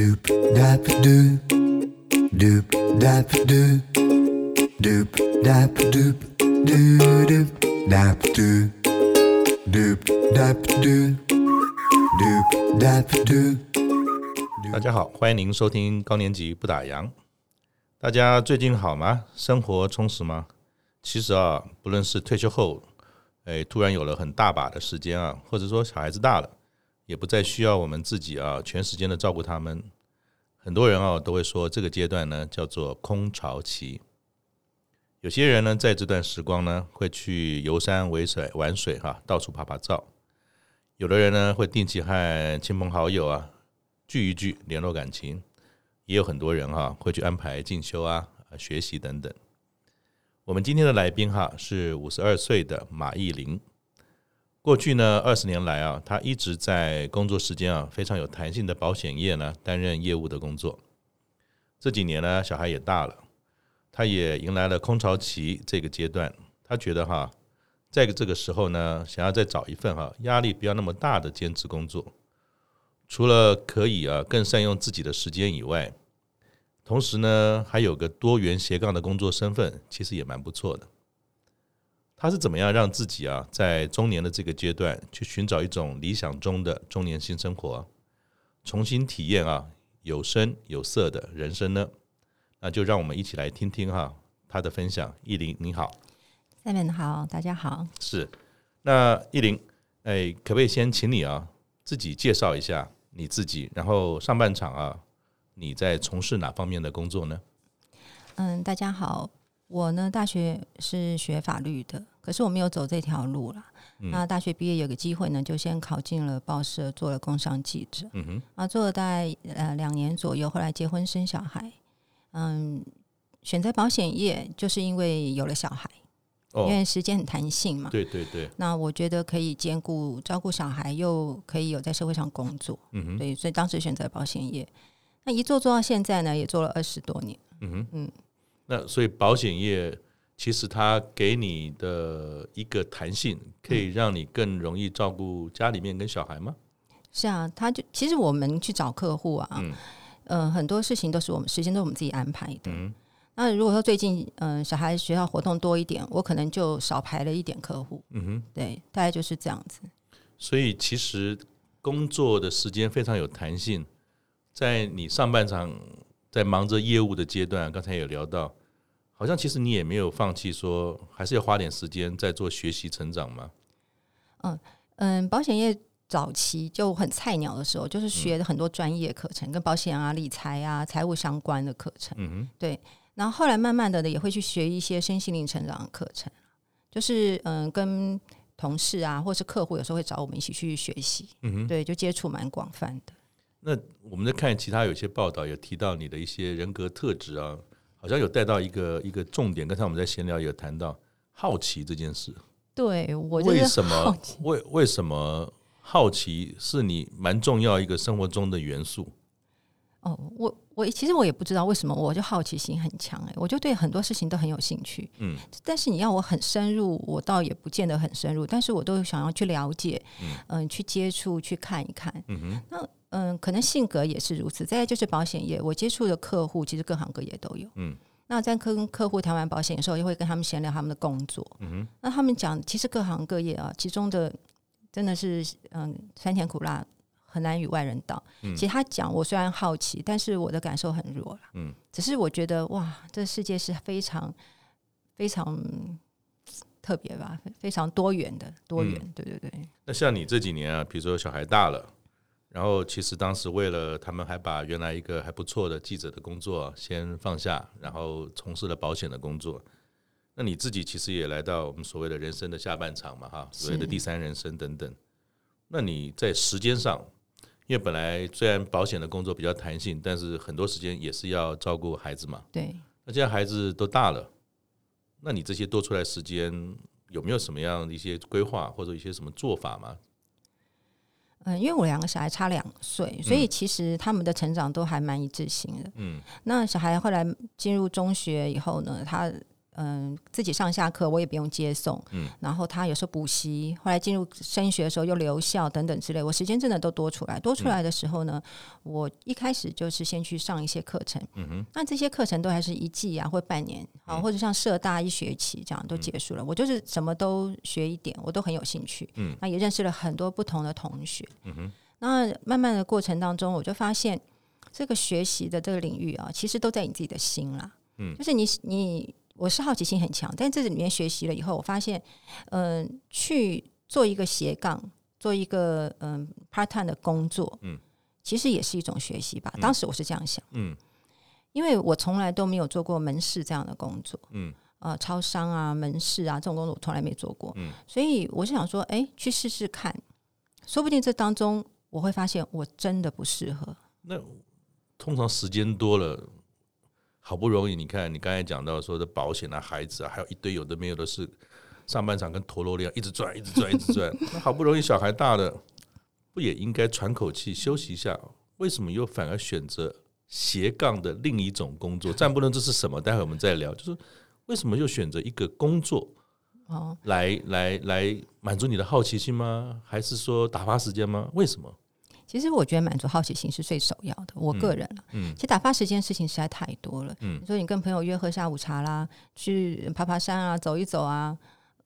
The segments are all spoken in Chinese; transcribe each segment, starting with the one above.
Doop dap doop, doop dap doop, doop dap doop, doo doop dap doop, doop dap doop, doop dap doop. 大家好，欢迎您收听高年级不打烊。大家最近好吗？生活充实吗？其实啊，不论是退休后，哎，突然有了很大把的时间啊，或者说小孩子大了。也不再需要我们自己啊，全时间的照顾他们。很多人啊都会说，这个阶段呢叫做空巢期。有些人呢在这段时光呢会去游山玩水玩水哈，到处拍拍照。有的人呢会定期和亲朋好友啊聚一聚，联络感情。也有很多人哈会去安排进修啊、学习等等。我们今天的来宾哈是五十二岁的马艺玲。过去呢，二十年来啊，他一直在工作时间啊非常有弹性的保险业呢担任业务的工作。这几年呢，小孩也大了，他也迎来了空巢期这个阶段。他觉得哈，在这个时候呢，想要再找一份哈压力不要那么大的兼职工作，除了可以啊更善用自己的时间以外，同时呢还有个多元斜杠的工作身份，其实也蛮不错的。他是怎么样让自己啊，在中年的这个阶段去寻找一种理想中的中年新生活，重新体验啊有声有色的人生呢？那就让我们一起来听听哈他的分享。义玲你好，Simon 好，大家好。是，那义玲，哎，可不可以先请你啊自己介绍一下你自己，然后上半场啊你在从事哪方面的工作呢？嗯，大家好。我呢，大学是学法律的，可是我没有走这条路了。嗯、那大学毕业有个机会呢，就先考进了报社，做了工商记者。嗯哼，啊，做了大概呃两年左右，后来结婚生小孩。嗯，选择保险业就是因为有了小孩，哦、因为时间很弹性嘛。对对对。那我觉得可以兼顾照顾小孩，又可以有在社会上工作。嗯哼，对，所以当时选择保险业。那一做做到现在呢，也做了二十多年。嗯哼，嗯。那所以保险业其实它给你的一个弹性，可以让你更容易照顾家里面跟小孩吗？是啊，他就其实我们去找客户啊，嗯、呃，很多事情都是我们时间都是我们自己安排的。嗯、那如果说最近嗯、呃、小孩学校活动多一点，我可能就少排了一点客户。嗯哼，对，大概就是这样子。所以其实工作的时间非常有弹性，在你上半场在忙着业务的阶段，刚才有聊到。好像其实你也没有放弃，说还是要花点时间在做学习成长吗？嗯嗯，保险业早期就很菜鸟的时候，就是学了很多专业课程，跟保险啊、理财啊、财务相关的课程。嗯哼，对。然后后来慢慢的呢，也会去学一些身心灵成长的课程，就是嗯，跟同事啊，或是客户有时候会找我们一起去学习。嗯哼，对，就接触蛮广泛的。那我们在看其他有些报道，有提到你的一些人格特质啊。好像有带到一个一个重点，刚才我们在闲聊也有谈到好奇这件事。对，我为什么为为什么好奇是你蛮重要一个生活中的元素？哦，我我其实我也不知道为什么，我就好奇心很强哎，我就对很多事情都很有兴趣。嗯，但是你要我很深入，我倒也不见得很深入，但是我都想要去了解，嗯，呃、去接触，去看一看。嗯哼，那。嗯，可能性格也是如此。再就是保险业，我接触的客户其实各行各业都有。嗯，那在跟客户谈完保险的时候，又会跟他们闲聊他们的工作。嗯，那他们讲，其实各行各业啊，其中的真的是嗯，酸甜苦辣很难与外人道。嗯，其实他讲，我虽然好奇，但是我的感受很弱了。嗯，只是我觉得哇，这世界是非常非常特别吧，非常多元的多元。嗯，对对对。那像你这几年啊，比如说小孩大了。然后，其实当时为了他们，还把原来一个还不错的记者的工作先放下，然后从事了保险的工作。那你自己其实也来到我们所谓的人生的下半场嘛，哈，所谓的第三人生等等。那你在时间上，因为本来虽然保险的工作比较弹性，但是很多时间也是要照顾孩子嘛。对。那现在孩子都大了，那你这些多出来时间有没有什么样的一些规划或者一些什么做法吗？嗯，因为我两个小孩差两岁，所以其实他们的成长都还蛮一致性的。嗯，那小孩后来进入中学以后呢，他嗯自己上下课，我也不用接送。嗯，然后他有时候补习，后来进入升学的时候又留校等等之类，我时间真的都多出来。多出来的时候呢，嗯、我一开始就是先去上一些课程。嗯哼，那这些课程都还是一季啊，或半年啊，或者像社大一学期这样都结束了。嗯、我就是什么都学一点，我都很有兴趣。嗯，那也认识了很多不同的同学。嗯哼，那慢慢的过程当中，我就发现。这个学习的这个领域啊，其实都在你自己的心啦。嗯，就是你你我是好奇心很强，但这里面学习了以后，我发现，嗯、呃，去做一个斜杠，做一个嗯、呃、part time 的工作，嗯，其实也是一种学习吧。当时我是这样想，嗯，因为我从来都没有做过门市这样的工作，嗯，呃，超商啊、门市啊这种工作我从来没做过，嗯，所以我是想说，哎，去试试看，说不定这当中我会发现我真的不适合。那通常时间多了，好不容易你看，你刚才讲到说的保险啊、孩子啊，还有一堆有的没有的事，上半场跟陀螺一样，一直转、一直转、一直转。那好不容易小孩大了，不也应该喘口气休息一下？为什么又反而选择斜杠的另一种工作？暂不论这是什么，待会我们再聊。就是为什么又选择一个工作哦，来来来满足你的好奇心吗？还是说打发时间吗？为什么？其实我觉得满足好奇心是最首要的。我个人嗯，嗯，其实打发时间事情实在太多了。嗯，所以你跟朋友约喝下午茶啦，去爬爬山啊，走一走啊，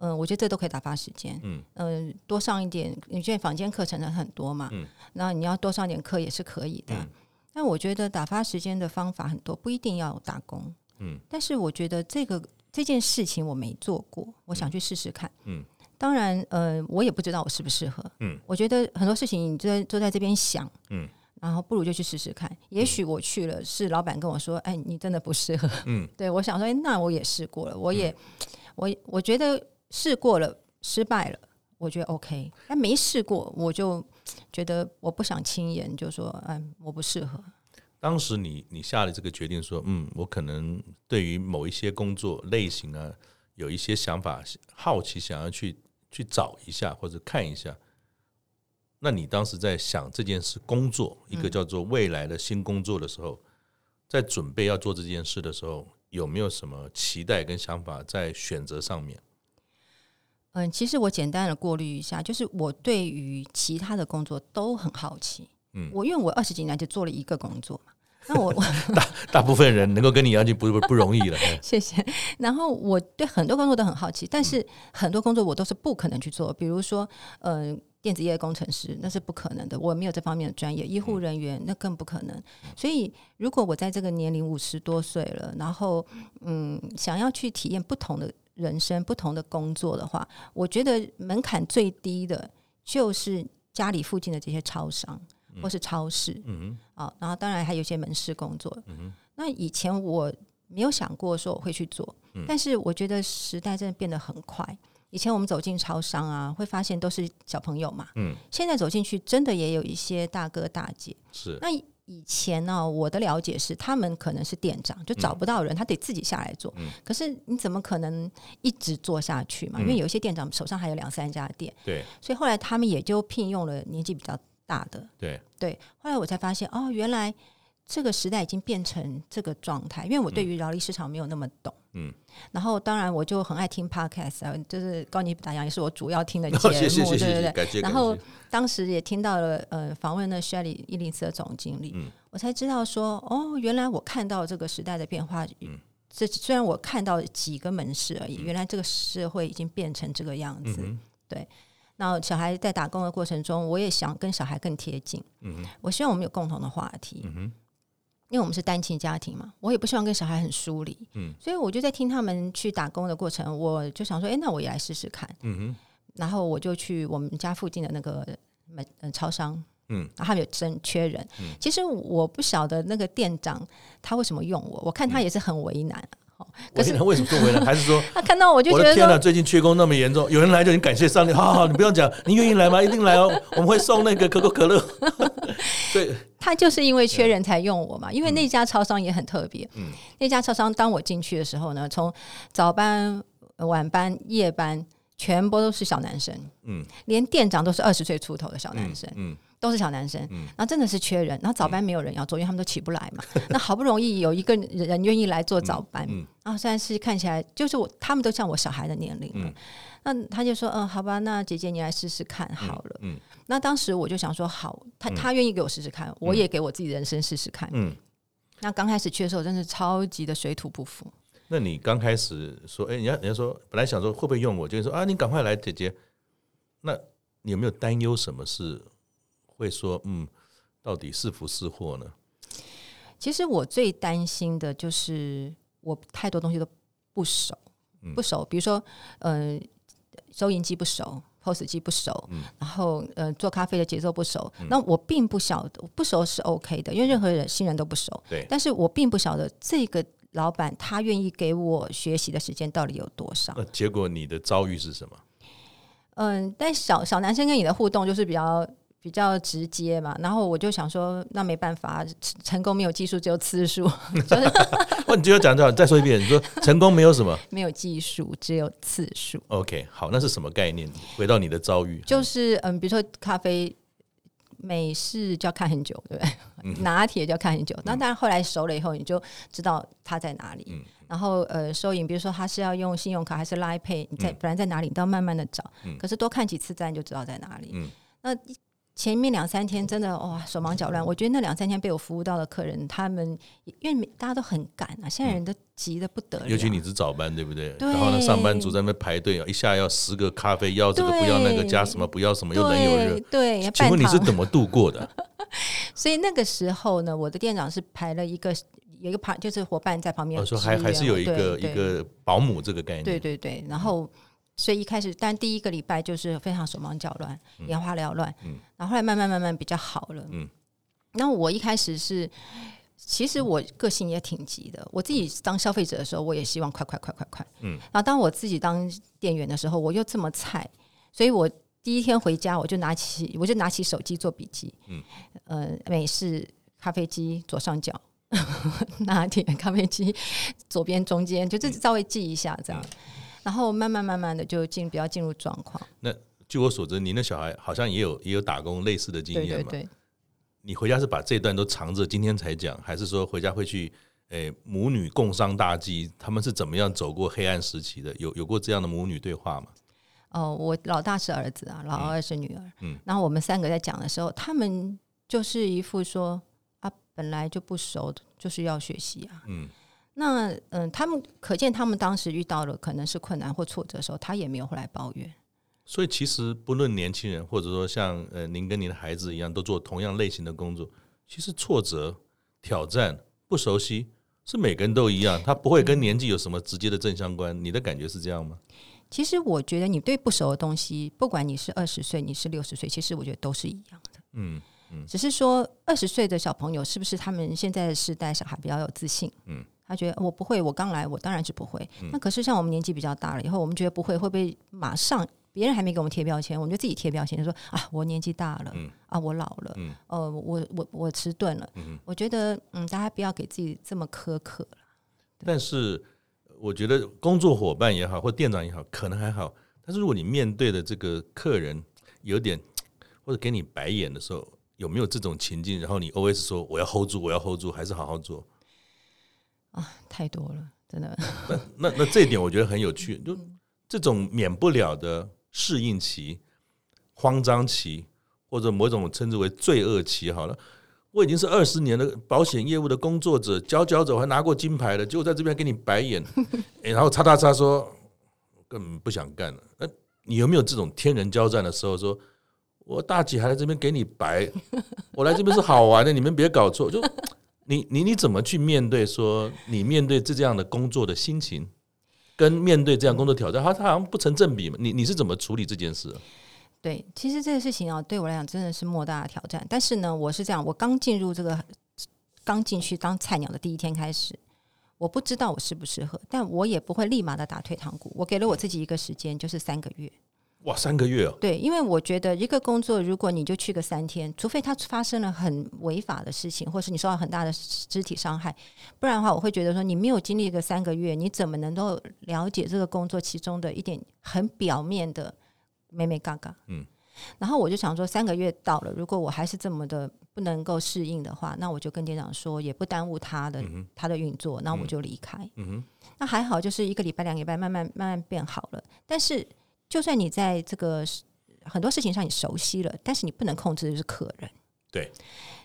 嗯、呃，我觉得这都可以打发时间。嗯，嗯、呃，多上一点，你现在坊间课程的很多嘛？嗯，那你要多上点课也是可以的。嗯、但我觉得打发时间的方法很多，不一定要打工。嗯，但是我觉得这个这件事情我没做过，我想去试试看。嗯。嗯当然，呃，我也不知道我适不适合。嗯，我觉得很多事情你就在就在这边想，嗯，然后不如就去试试看。也许我去了，是老板跟我说：“哎，你真的不适合。”嗯，对，我想说，哎，那我也试过了，我也，嗯、我我觉得试过了，失败了，我觉得 OK。但没试过，我就觉得我不想轻言就说：“哎，我不适合。”当时你你下了这个决定，说：“嗯，我可能对于某一些工作类型啊，有一些想法，好奇，想要去。”去找一下或者看一下，那你当时在想这件事，工作一个叫做未来的新工作的时候，在准备要做这件事的时候，有没有什么期待跟想法在选择上面？嗯，其实我简单的过滤一下，就是我对于其他的工作都很好奇。嗯，我因为我二十几年就做了一个工作嘛。那我大大部分人能够跟你一样就不不不容易了。谢谢。然后我对很多工作都很好奇，但是很多工作我都是不可能去做。比如说，呃，电子业工程师那是不可能的，我没有这方面的专业。医护人员那更不可能。所以，如果我在这个年龄五十多岁了，然后嗯，想要去体验不同的人生、不同的工作的话，我觉得门槛最低的就是家里附近的这些超商。或是超市，嗯哼，然后当然还有一些门市工作，嗯哼。那以前我没有想过说我会去做，嗯，但是我觉得时代真的变得很快。以前我们走进超商啊，会发现都是小朋友嘛，嗯。现在走进去，真的也有一些大哥大姐，是。那以前呢，我的了解是，他们可能是店长，就找不到人，他得自己下来做。嗯。可是你怎么可能一直做下去嘛？因为有一些店长手上还有两三家店，对。所以后来他们也就聘用了年纪比较。大的。对。对，后来我才发现哦，原来这个时代已经变成这个状态。因为我对于劳力市场没有那么懂，嗯，然后当然我就很爱听 podcast 啊，就是高年级不打烊也是我主要听的节目，对对对。然后当时也听到了呃访问了 Shelly 一零四的总经理，嗯，我才知道说哦，原来我看到这个时代的变化，嗯，这虽然我看到几个门市而已，原来这个社会已经变成这个样子，对。那小孩在打工的过程中，我也想跟小孩更贴近。我希望我们有共同的话题。因为我们是单亲家庭嘛，我也不希望跟小孩很疏离。嗯，所以我就在听他们去打工的过程，我就想说，哎、欸，那我也来试试看。嗯哼，然后我就去我们家附近的那个门嗯超商。嗯，然后他们有真缺人。嗯，其实我不晓得那个店长他为什么用我，我看他也是很为难。可是他为什么做回来？还是说 他看到我就觉得，天哪！最近缺工那么严重，有人来就已经感谢上帝。好好，你不用讲，你愿意来吗？一定来哦，我们会送那个可口可乐。对，他就是因为缺人才用我嘛。因为那家超商也很特别。嗯，那家超商当我进去的时候呢，从早班、晚班、夜班，全部都是小男生。嗯，连店长都是二十岁出头的小男生。嗯。都是小男生，嗯，然后真的是缺人，然后早班没有人要做，因为他们都起不来嘛。那好不容易有一个人愿意来做早班，嗯，然后虽然是看起来就是我，他们都像我小孩的年龄了，那他就说，嗯，好吧，那姐姐你来试试看好了，嗯，那当时我就想说，好，他他愿意给我试试看，我也给我自己人生试试看，嗯，那刚开始去的时候，真是超级的水土不服。那你刚开始说，哎，人家人家说，本来想说会不会用我，就是说啊，你赶快来，姐姐，那你有没有担忧什么事？会说嗯，到底是福是祸呢？其实我最担心的就是我太多东西都不熟，不熟。比如说，呃，收银机不熟，POS 机不熟，嗯、然后呃，做咖啡的节奏不熟。嗯、那我并不晓得，不熟是 OK 的，因为任何人新人都不熟。对，但是我并不晓得这个老板他愿意给我学习的时间到底有多少。那结果你的遭遇是什么？嗯，但小小男生跟你的互动就是比较。比较直接嘛，然后我就想说，那没办法，成功没有技术，只有次数。你就要讲讲，再说一遍，你说成功没有什么？没有技术，只有次数。OK，好，那是什么概念？回到你的遭遇，就是嗯，比如说咖啡美式就要看很久，对不对？嗯、拿铁就要看很久。那当然后来熟了以后，你就知道它在哪里。嗯、然后呃，收银，比如说他是要用信用卡还是 Line Pay，你在本来在哪里，你都要慢慢的找。嗯、可是多看几次，站就知道在哪里。嗯、那。前面两三天真的哇手忙脚乱，我觉得那两三天被我服务到的客人，他们因为大家都很赶啊，现在人都急得不得了。尤其你是早班，对不对？对。然后呢，上班族在那边排队，一下要十个咖啡，要这个不要那个，加什么不要什么，又冷又热。对。请问你是怎么度过的？所以那个时候呢，我的店长是排了一个有一个旁，就是伙伴在旁边。我说还还是有一个一个保姆这个概念。对对对，然后。所以一开始，但第一个礼拜就是非常手忙脚乱、眼花缭乱。嗯，然后后来慢慢慢慢比较好了。嗯，那我一开始是，其实我个性也挺急的。我自己当消费者的时候，我也希望快快快快快。嗯，然后当我自己当店员的时候，我又这么菜，所以我第一天回家我就拿起我就拿起手机做笔记。嗯，呃，美式咖啡机左上角，拿铁咖啡机左边中间，就这稍微记一下这样。然后慢慢慢慢的就进比较进入状况。那据我所知，您的小孩好像也有也有打工类似的经验嘛？对对对。你回家是把这段都藏着，今天才讲，还是说回家会去？诶，母女共商大计，他们是怎么样走过黑暗时期的？有有过这样的母女对话吗？哦，我老大是儿子啊，老二是女儿。嗯。然后我们三个在讲的时候，他们就是一副说啊，本来就不熟的，就是要学习啊。嗯。那嗯，他们可见他们当时遇到了可能是困难或挫折的时候，他也没有回来抱怨。所以其实不论年轻人，或者说像呃您跟您的孩子一样，都做同样类型的工作，其实挫折、挑战、不熟悉是每个人都一样，他不会跟年纪有什么直接的正相关。你的感觉是这样吗？其实我觉得你对不熟的东西，不管你是二十岁，你是六十岁，其实我觉得都是一样的。嗯嗯，只是说二十岁的小朋友是不是他们现在的时代小孩比较有自信？嗯。他觉得我不会，我刚来，我当然是不会。嗯、那可是像我们年纪比较大了以后，我们觉得不会，会不会马上别人还没给我们贴标签，我们就自己贴标签，就说啊，我年纪大了，嗯、啊，我老了，嗯、呃，我我我迟钝了。嗯、我觉得，嗯，大家不要给自己这么苛刻。但是，我觉得工作伙伴也好，或店长也好，可能还好。但是，如果你面对的这个客人有点或者给你白眼的时候，有没有这种情境？然后你 always 说我要 hold 住，我要 hold 住，还是好好做？啊，太多了，真的。那那那这一点我觉得很有趣，就这种免不了的适应期、慌张期，或者某种称之为罪恶期。好了，我已经是二十年的保险业务的工作者，佼佼者，还拿过金牌的，结果在这边给你白眼，然后叉叉叉说根本不想干了。那你有没有这种天人交战的时候？说我大姐还在这边给你白，我来这边是好玩的，你们别搞错。就。你你你怎么去面对说你面对这这样的工作的心情，跟面对这样工作挑战，它它好像不成正比嘛？你你是怎么处理这件事？对，其实这个事情啊，对我来讲真的是莫大的挑战。但是呢，我是这样，我刚进入这个，刚进去当菜鸟的第一天开始，我不知道我适不适合，但我也不会立马的打退堂鼓。我给了我自己一个时间，就是三个月。哇，三个月哦！对，因为我觉得一个工作，如果你就去个三天，除非他发生了很违法的事情，或是你受到很大的肢体伤害，不然的话，我会觉得说你没有经历个三个月，你怎么能够了解这个工作其中的一点很表面的美美嘎嘎？嗯，然后我就想说，三个月到了，如果我还是这么的不能够适应的话，那我就跟店长说，也不耽误他的、嗯、他的运作，那我就离开。嗯哼，那还好，就是一个礼拜、两个礼拜，慢慢慢慢变好了。但是，就算你在这个很多事情上你熟悉了，但是你不能控制的是客人。对，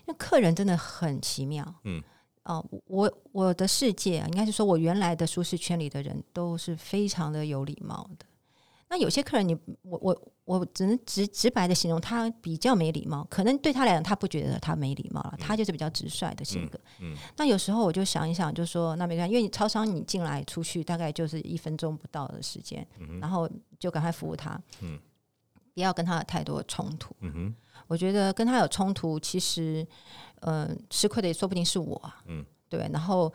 那客人真的很奇妙。嗯，哦、呃，我我的世界啊，应该是说我原来的舒适圈里的人都是非常的有礼貌的。那有些客人你，你我我我只能直直白的形容他比较没礼貌，可能对他来讲他不觉得他没礼貌了，他就是比较直率的性格。嗯，嗯，那有时候我就想一想，就说那没关系，因为你超商你进来出去大概就是一分钟不到的时间，嗯，然后就赶快服务他，嗯，不要跟他有太多冲突。嗯哼，我觉得跟他有冲突，其实，嗯、呃，吃亏的也说不定是我。嗯，对，然后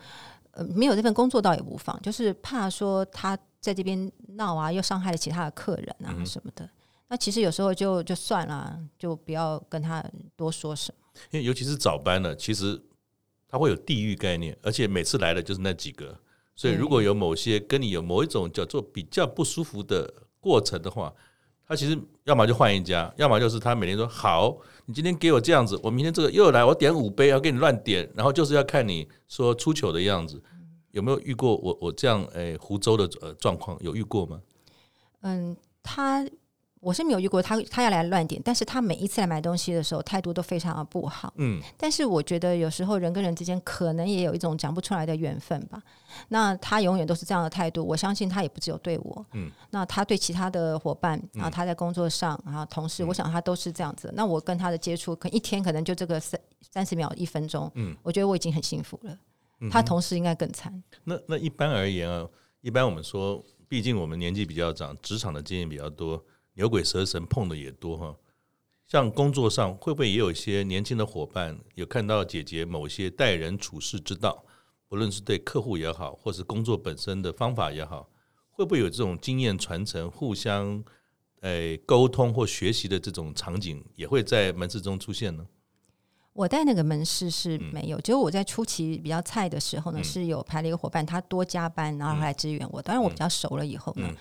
呃，没有这份工作倒也无妨，就是怕说他。在这边闹啊，又伤害了其他的客人啊什么的。嗯、那其实有时候就就算了，就不要跟他多说什么。因为尤其是早班呢，其实他会有地域概念，而且每次来的就是那几个。所以如果有某些跟你有某一种叫做比较不舒服的过程的话，他其实要么就换一家，要么就是他每天说好，你今天给我这样子，我明天这个又来，我点五杯要给你乱点，然后就是要看你说出糗的样子。有没有遇过我我这样诶湖州的呃状况？有遇过吗？嗯，他我是没有遇过，他他要来乱点，但是他每一次来买东西的时候态度都非常的不好。嗯，但是我觉得有时候人跟人之间可能也有一种讲不出来的缘分吧。那他永远都是这样的态度，我相信他也不只有对我。嗯，那他对其他的伙伴，然后他在工作上，然后同事，嗯，我想他都是这样子。那我跟他的接触，可一天可能就这个三三十秒一分钟。嗯，我觉得我已经很幸福了。他同时应该更惨。那那一般而言啊，一般我们说，毕竟我们年纪比较长，职场的经验比较多，牛鬼蛇神碰的也多哈。像工作上，会不会也有一些年轻的伙伴有看到姐姐某些待人处事之道，不论是对客户也好，或是工作本身的方法也好，会不会有这种经验传承、互相诶沟通或学习的这种场景，也会在门市中出现呢？我带那个门市是没有，只有我在初期比较菜的时候呢，是有排了一个伙伴，他多加班，然后来支援我。当然我比较熟了以后呢，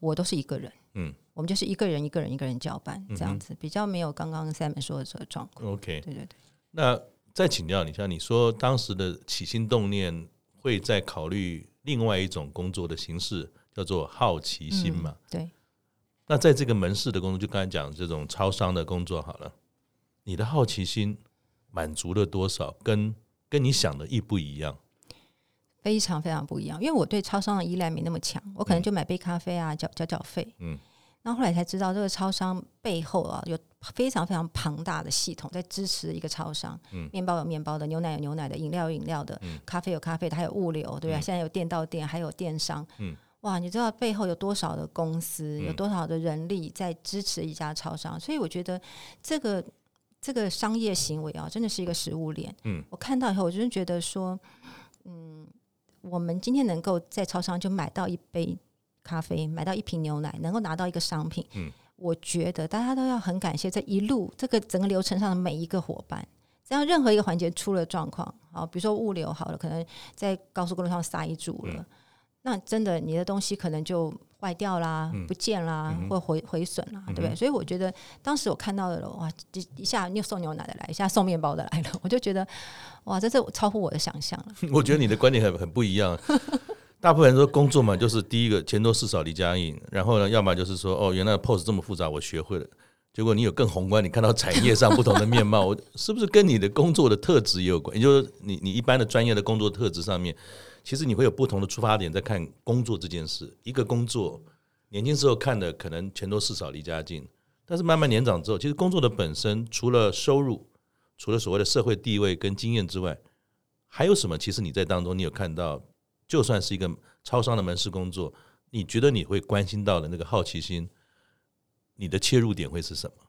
我都是一个人，嗯，我们就是一个人一个人一个人交班这样子，比较没有刚刚 Simon 说的这个状况。OK，对对对。那再请教你，一下你说当时的起心动念，会在考虑另外一种工作的形式，叫做好奇心嘛？对。那在这个门市的工作，就刚才讲这种超商的工作好了，你的好奇心。满足了多少？跟跟你想的一不一样？非常非常不一样。因为我对超商的依赖没那么强，我可能就买杯咖啡啊，缴缴缴费。嗯，那后后来才知道，这个超商背后啊，有非常非常庞大的系统在支持一个超商。嗯，面包有面包的，牛奶有牛奶的，饮料有饮料的，嗯，咖啡有咖啡的，还有物流，对吧？嗯，现在有店到店，还有电商。嗯，哇，你知道背后有多少的公司，有多少的人力在支持一家超商？所以我觉得这个。这个商业行为啊，真的是一个食物链。嗯，我看到以后，我真觉得说，嗯，我们今天能够在超商就买到一杯咖啡，买到一瓶牛奶，能够拿到一个商品，嗯，我觉得大家都要很感谢这一路这个整个流程上的每一个伙伴。只要任何一个环节出了状况，好，比如说物流好了，可能在高速公路上塞住了，嗯，那真的你的东西可能就。坏掉啦，不见啦，嗯、或毁毁损啦，对不对？嗯、所以我觉得当时我看到的了，哇，一下又送牛奶的来，一下送面包的来了，我就觉得哇，这是超乎我的想象了。我觉得你的观点很很不一样。大部分人说工作嘛，就是第一个钱多事少离家近，然后呢，要么就是说哦，原来 POS 这么复杂，我学会了。结果你有更宏观，你看到产业上不同的面貌，我是不是跟你的工作的特质也有关？也就是你你一般的专业的工作特质上面。其实你会有不同的出发点在看工作这件事。一个工作，年轻时候看的可能钱多事少离家近，但是慢慢年长之后，其实工作的本身除了收入，除了所谓的社会地位跟经验之外，还有什么？其实你在当中你有看到，就算是一个超商的门市工作，你觉得你会关心到的那个好奇心，你的切入点会是什么？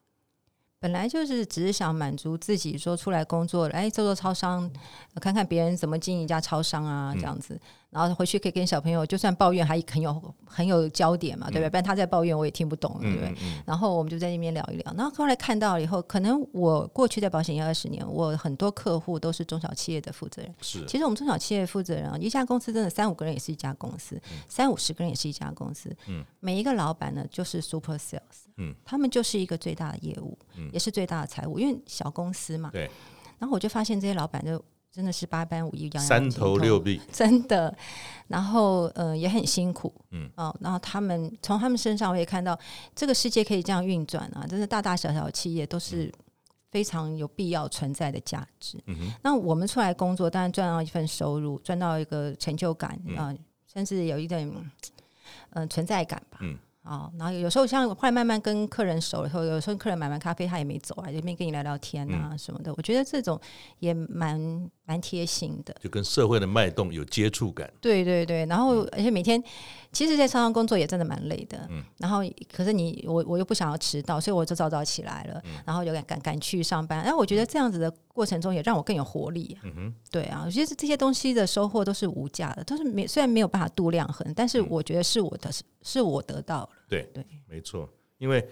本来就是只是想满足自己，说出来工作，哎，做做超商，看看别人怎么经营一家超商啊，这样子。然后回去可以跟小朋友，就算抱怨还很有很有焦点嘛，对不对？不然他在抱怨我也听不懂，对不对？然后我们就在那边聊一聊。然后后来看到了以后，可能我过去在保险业二十年，我很多客户都是中小企业的负责人。是，其实我们中小企业负责人啊，一家公司真的三五个人也是一家公司，三五十个人也是一家公司。嗯，每一个老板呢就是 super sales，嗯，他们就是一个最大的业务，也是最大的财务，因为小公司嘛。对。然后我就发现这些老板就。真的是八般武艺，样样三头六臂，真的。然后，呃，也很辛苦，嗯，哦，然后他们从他们身上我也看到，这个世界可以这样运转啊！真的，大大小小的企业都是非常有必要存在的价值。嗯哼。那我们出来工作，当然赚到一份收入，赚到一个成就感啊，呃，甚至有一点嗯，呃，存在感吧。嗯。哦，然后有时候像后来慢慢跟客人熟了以后，有时候客人买完咖啡他也没走啊，就边跟你聊聊天啊什么的。嗯、我觉得这种也蛮蛮贴心的，就跟社会的脉动有接触感。对对对，然后而且每天。其实，在商场工作也真的蛮累的。嗯。然后，可是你我我又不想要迟到，所以我就早早起来了，嗯、然后就赶赶赶去上班。然后我觉得这样子的过程中，也让我更有活力。嗯哼。对啊，我觉得这些东西的收获都是无价的，都是没虽然没有办法度量衡，但是我觉得是我的，是是我得到了。对对，没错。因为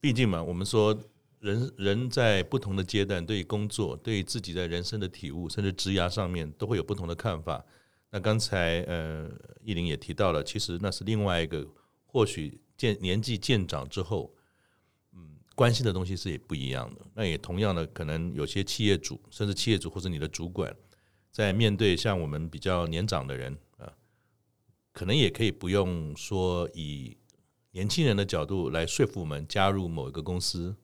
毕竟嘛，我们说人人在不同的阶段，对于工作、对于自己在人生的体悟，甚至职涯上面，都会有不同的看法。那刚才呃，奕伶也提到了，其实那是另外一个，或许渐年纪渐长之后，嗯，关心的东西是也不一样的。那也同样的，可能有些企业主，甚至企业主或者你的主管，在面对像我们比较年长的人啊，可能也可以不用说以年轻人的角度来说服我们加入某一个公司、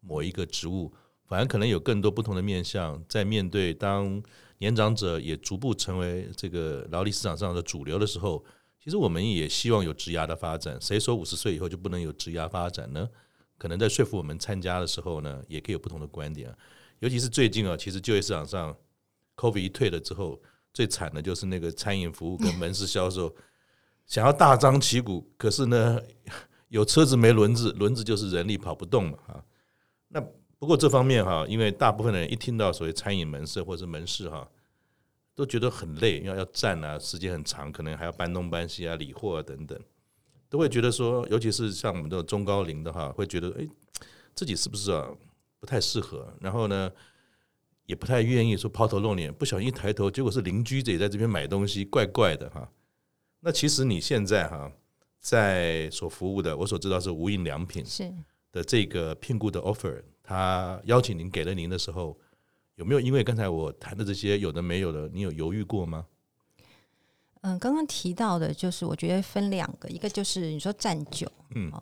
某一个职务，反而可能有更多不同的面向，在面对当。年长者也逐步成为这个劳力市场上的主流的时候，其实我们也希望有职涯的发展。谁说五十岁以后就不能有职涯发展呢？可能在说服我们参加的时候呢，也可以有不同的观点。尤其是最近啊，其实就业市场上，COVID 一退了之后，最惨的就是那个餐饮服务跟门市销售，想要大张旗鼓，可是呢，有车子没轮子，轮子就是人力跑不动嘛啊，那。不过这方面哈，因为大部分人一听到所谓餐饮门市或者是门市哈，都觉得很累，要要站啊，时间很长，可能还要搬东搬西啊，理货啊等等，都会觉得说，尤其是像我们这种中高龄的哈，会觉得哎，自己是不是啊不太适合？然后呢，也不太愿意说抛头露脸，不小心一抬头，结果是邻居也在这边买东西，怪怪的哈。那其实你现在哈，在所服务的，我所知道是无印良品是的这个聘雇的 offer。他邀请您给了您的时候，有没有因为刚才我谈的这些有的没有的，你有犹豫过吗？嗯，刚刚提到的就是我觉得分两个，一个就是你说站久，嗯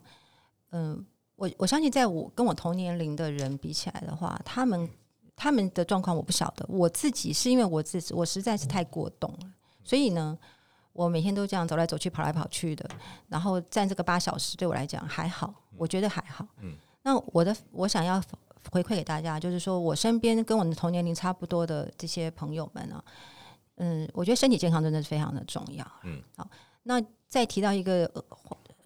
嗯，我我相信在我跟我同年龄的人比起来的话，他们他们的状况我不晓得，我自己是因为我自己我实在是太过动了，所以呢，我每天都这样走来走去跑来跑去的，然后站这个八小时对我来讲还好，我觉得还好，嗯。那我的我想要回馈给大家，就是说我身边跟我的同年龄差不多的这些朋友们呢，嗯，我觉得身体健康真的是非常的重要。嗯，好，那再提到一个。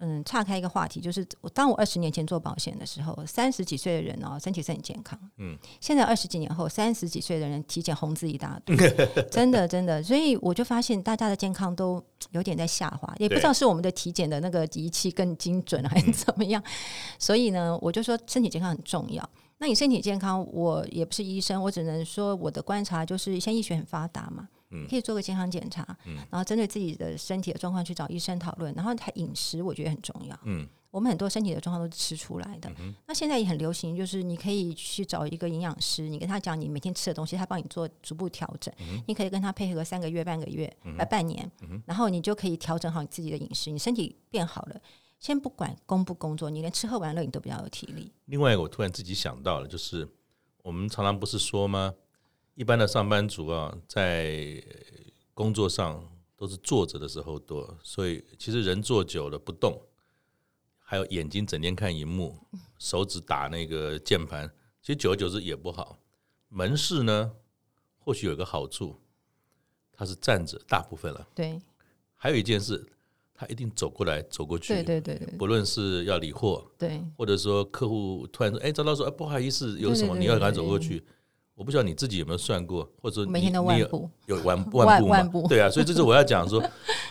嗯，岔开一个话题，就是我当我二十年前做保险的时候，三十几岁的人哦，身体是很健康。嗯，现在二十几年后，三十几岁的人体检红字一大堆，真的真的，所以我就发现大家的健康都有点在下滑，也不知道是我们的体检的那个仪器更精准还是怎么样。所以呢，我就说身体健康很重要。那你身体健康，我也不是医生，我只能说我的观察就是，现在医学很发达嘛。可以做个健康检查，嗯、然后针对自己的身体的状况去找医生讨论，然后他饮食我觉得很重要。嗯，我们很多身体的状况都是吃出来的。嗯、那现在也很流行，就是你可以去找一个营养师，你跟他讲你每天吃的东西，他帮你做逐步调整。嗯、你可以跟他配合三个月、半个月、呃、半年，嗯、然后你就可以调整好你自己的饮食，你身体变好了。先不管工不工作，你连吃喝玩乐你都比较有体力。另外一个，我突然自己想到了，就是我们常常不是说吗？一般的上班族啊，在工作上都是坐着的时候多，所以其实人坐久了不动，还有眼睛整天看荧幕，手指打那个键盘，其实久而久之也不好。门市呢，或许有个好处，他是站着大部分了。对。还有一件事，他一定走过来走过去。对对对，对。不论是要理货，对，或者说客户突然说：“哎，张老师，哎，不好意思，有什么？”你要赶快走过去。我不知道你自己有没有算过，或者每天都万步有万 万步万步，对啊，所以这是我要讲说，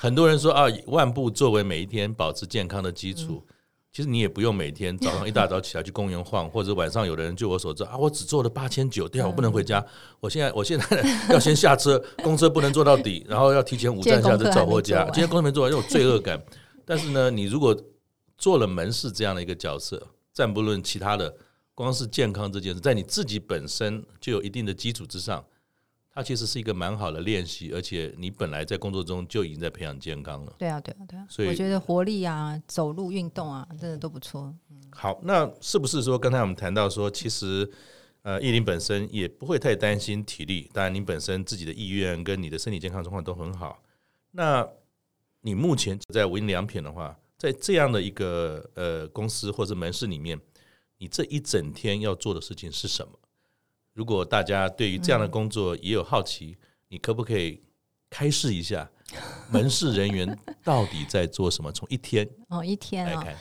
很多人说啊，万步作为每一天保持健康的基础。嗯其实你也不用每天早上一大早起来去公园晃，或者晚上有的人，据我所知啊，我只做了八千九，对啊，我不能回家，我现在我现在 要先下车，公车不能坐到底，然后要提前五站下车找回家。今天公车没做完，有罪恶感。但是呢，你如果做了门市这样的一个角色，暂不论其他的，光是健康这件事，在你自己本身就有一定的基础之上。它其实是一个蛮好的练习，而且你本来在工作中就已经在培养健康了。对啊，对啊，对啊。所以我觉得活力啊、走路运动啊，真的都不错。嗯。好，那是不是说刚才我们谈到说，其实呃，叶林本身也不会太担心体力，当然你本身自己的意愿跟你的身体健康状况都很好。那你目前在无印良品的话，在这样的一个呃公司或者门市里面，你这一整天要做的事情是什么？如果大家对于这样的工作也有好奇，嗯、你可不可以开示一下门市人员到底在做什么？从一天哦，一天来看，